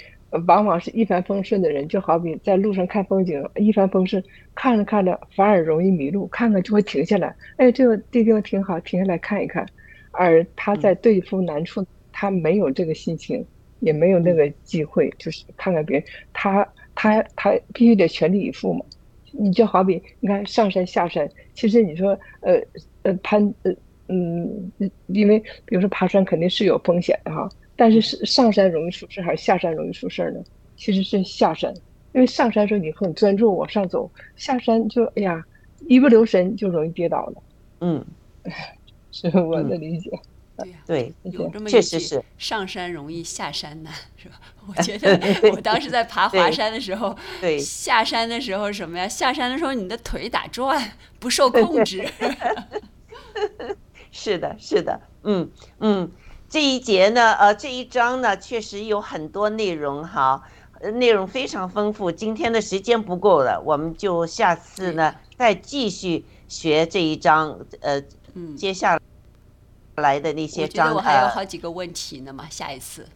[SPEAKER 5] 往往是一帆风顺的人，就好比在路上看风景，一帆风顺，看着看着反而容易迷路，看看就会停下来。哎，这个地方挺好，停下来看一看。而他在对付难处，他没有这个心情，也没有那个机会，就是看看别人，他。他他必须得全力以赴嘛，你就好比你看上山下山，其实你说呃呃攀呃嗯，因为比如说爬山肯定是有风险的哈，但是是上山容易出事还是下山容易出事呢？其实是下山，因为上山时候你很专注往上走，下山就哎呀一不留神就容易跌倒了。
[SPEAKER 2] 嗯，
[SPEAKER 5] 是我的理解。
[SPEAKER 4] 对呀，
[SPEAKER 2] 对，
[SPEAKER 4] 有这么
[SPEAKER 2] 确实是
[SPEAKER 4] 上山容易下山难，是吧？我觉得我当时在爬华山的时候，
[SPEAKER 2] 对，
[SPEAKER 4] 下山的时候什么呀？下山的时候你的腿打转，不受控制。
[SPEAKER 2] 是的，是的，嗯嗯，这一节呢，呃，这一章呢，确实有很多内容哈，内容非常丰富。今天的时间不够了，我们就下次呢再继续学这一章，呃，
[SPEAKER 4] 嗯，
[SPEAKER 2] 接下来。来的那些章，
[SPEAKER 4] 我还有好几个问题呢嘛，下一次。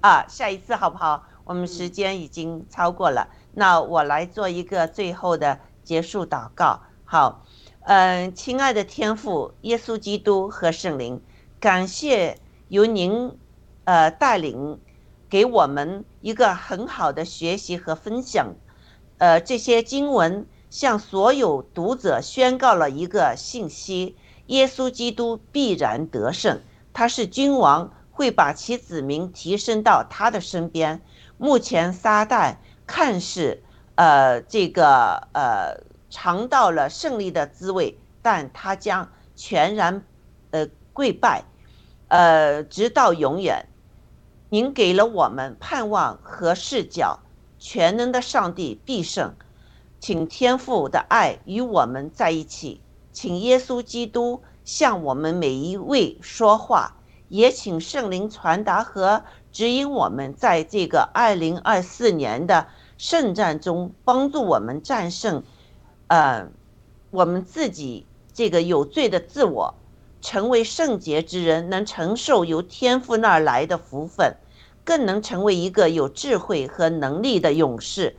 [SPEAKER 2] 啊，下一次好不好？我们时间已经超过了，那我来做一个最后的结束祷告。好，嗯，亲爱的天父耶稣基督和圣灵，感谢由您，呃，带领给我们一个很好的学习和分享。呃，这些经文向所有读者宣告了一个信息。耶稣基督必然得胜，他是君王，会把其子民提升到他的身边。目前撒旦看似呃这个呃尝到了胜利的滋味，但他将全然呃跪拜，呃直到永远。您给了我们盼望和视角，全能的上帝必胜，请天父的爱与我们在一起。请耶稣基督向我们每一位说话，也请圣灵传达和指引我们，在这个二零二四年的圣战中，帮助我们战胜，呃，我们自己这个有罪的自我，成为圣洁之人，能承受由天父那儿来的福分，更能成为一个有智慧和能力的勇士，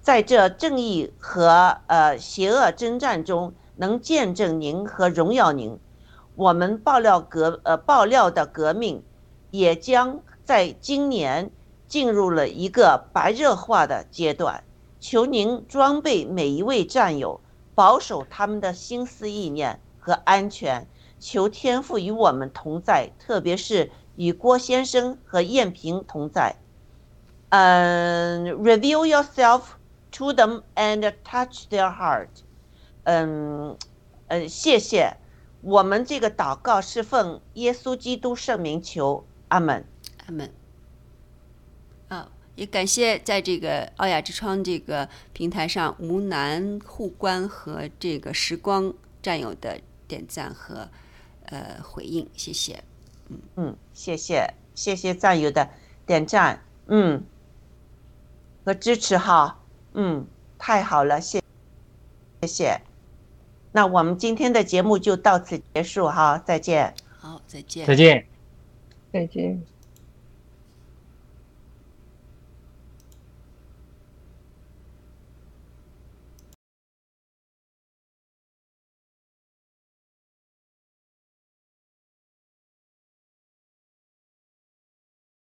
[SPEAKER 2] 在这正义和呃邪恶征战中。能见证您和荣耀您，我们爆料革呃爆料的革命，也将在今年进入了一个白热化的阶段。求您装备每一位战友，保守他们的心思意念和安全。求天父与我们同在，特别是与郭先生和燕平同在。嗯，reveal yourself to them and touch their heart。嗯，呃，谢谢。我们这个祷告是奉耶稣基督圣名求，阿门，
[SPEAKER 4] 阿门。啊，也感谢在这个奥雅之窗这个平台上吴楠、互关和这个时光战友的点赞和呃回应，谢谢。
[SPEAKER 2] 嗯嗯，谢谢谢谢战友的点赞，嗯，和支持哈，嗯，太好了，谢谢谢。那我们今天的节目就到此结束哈，再见。
[SPEAKER 4] 好，再见。
[SPEAKER 3] 再见。
[SPEAKER 5] 再见。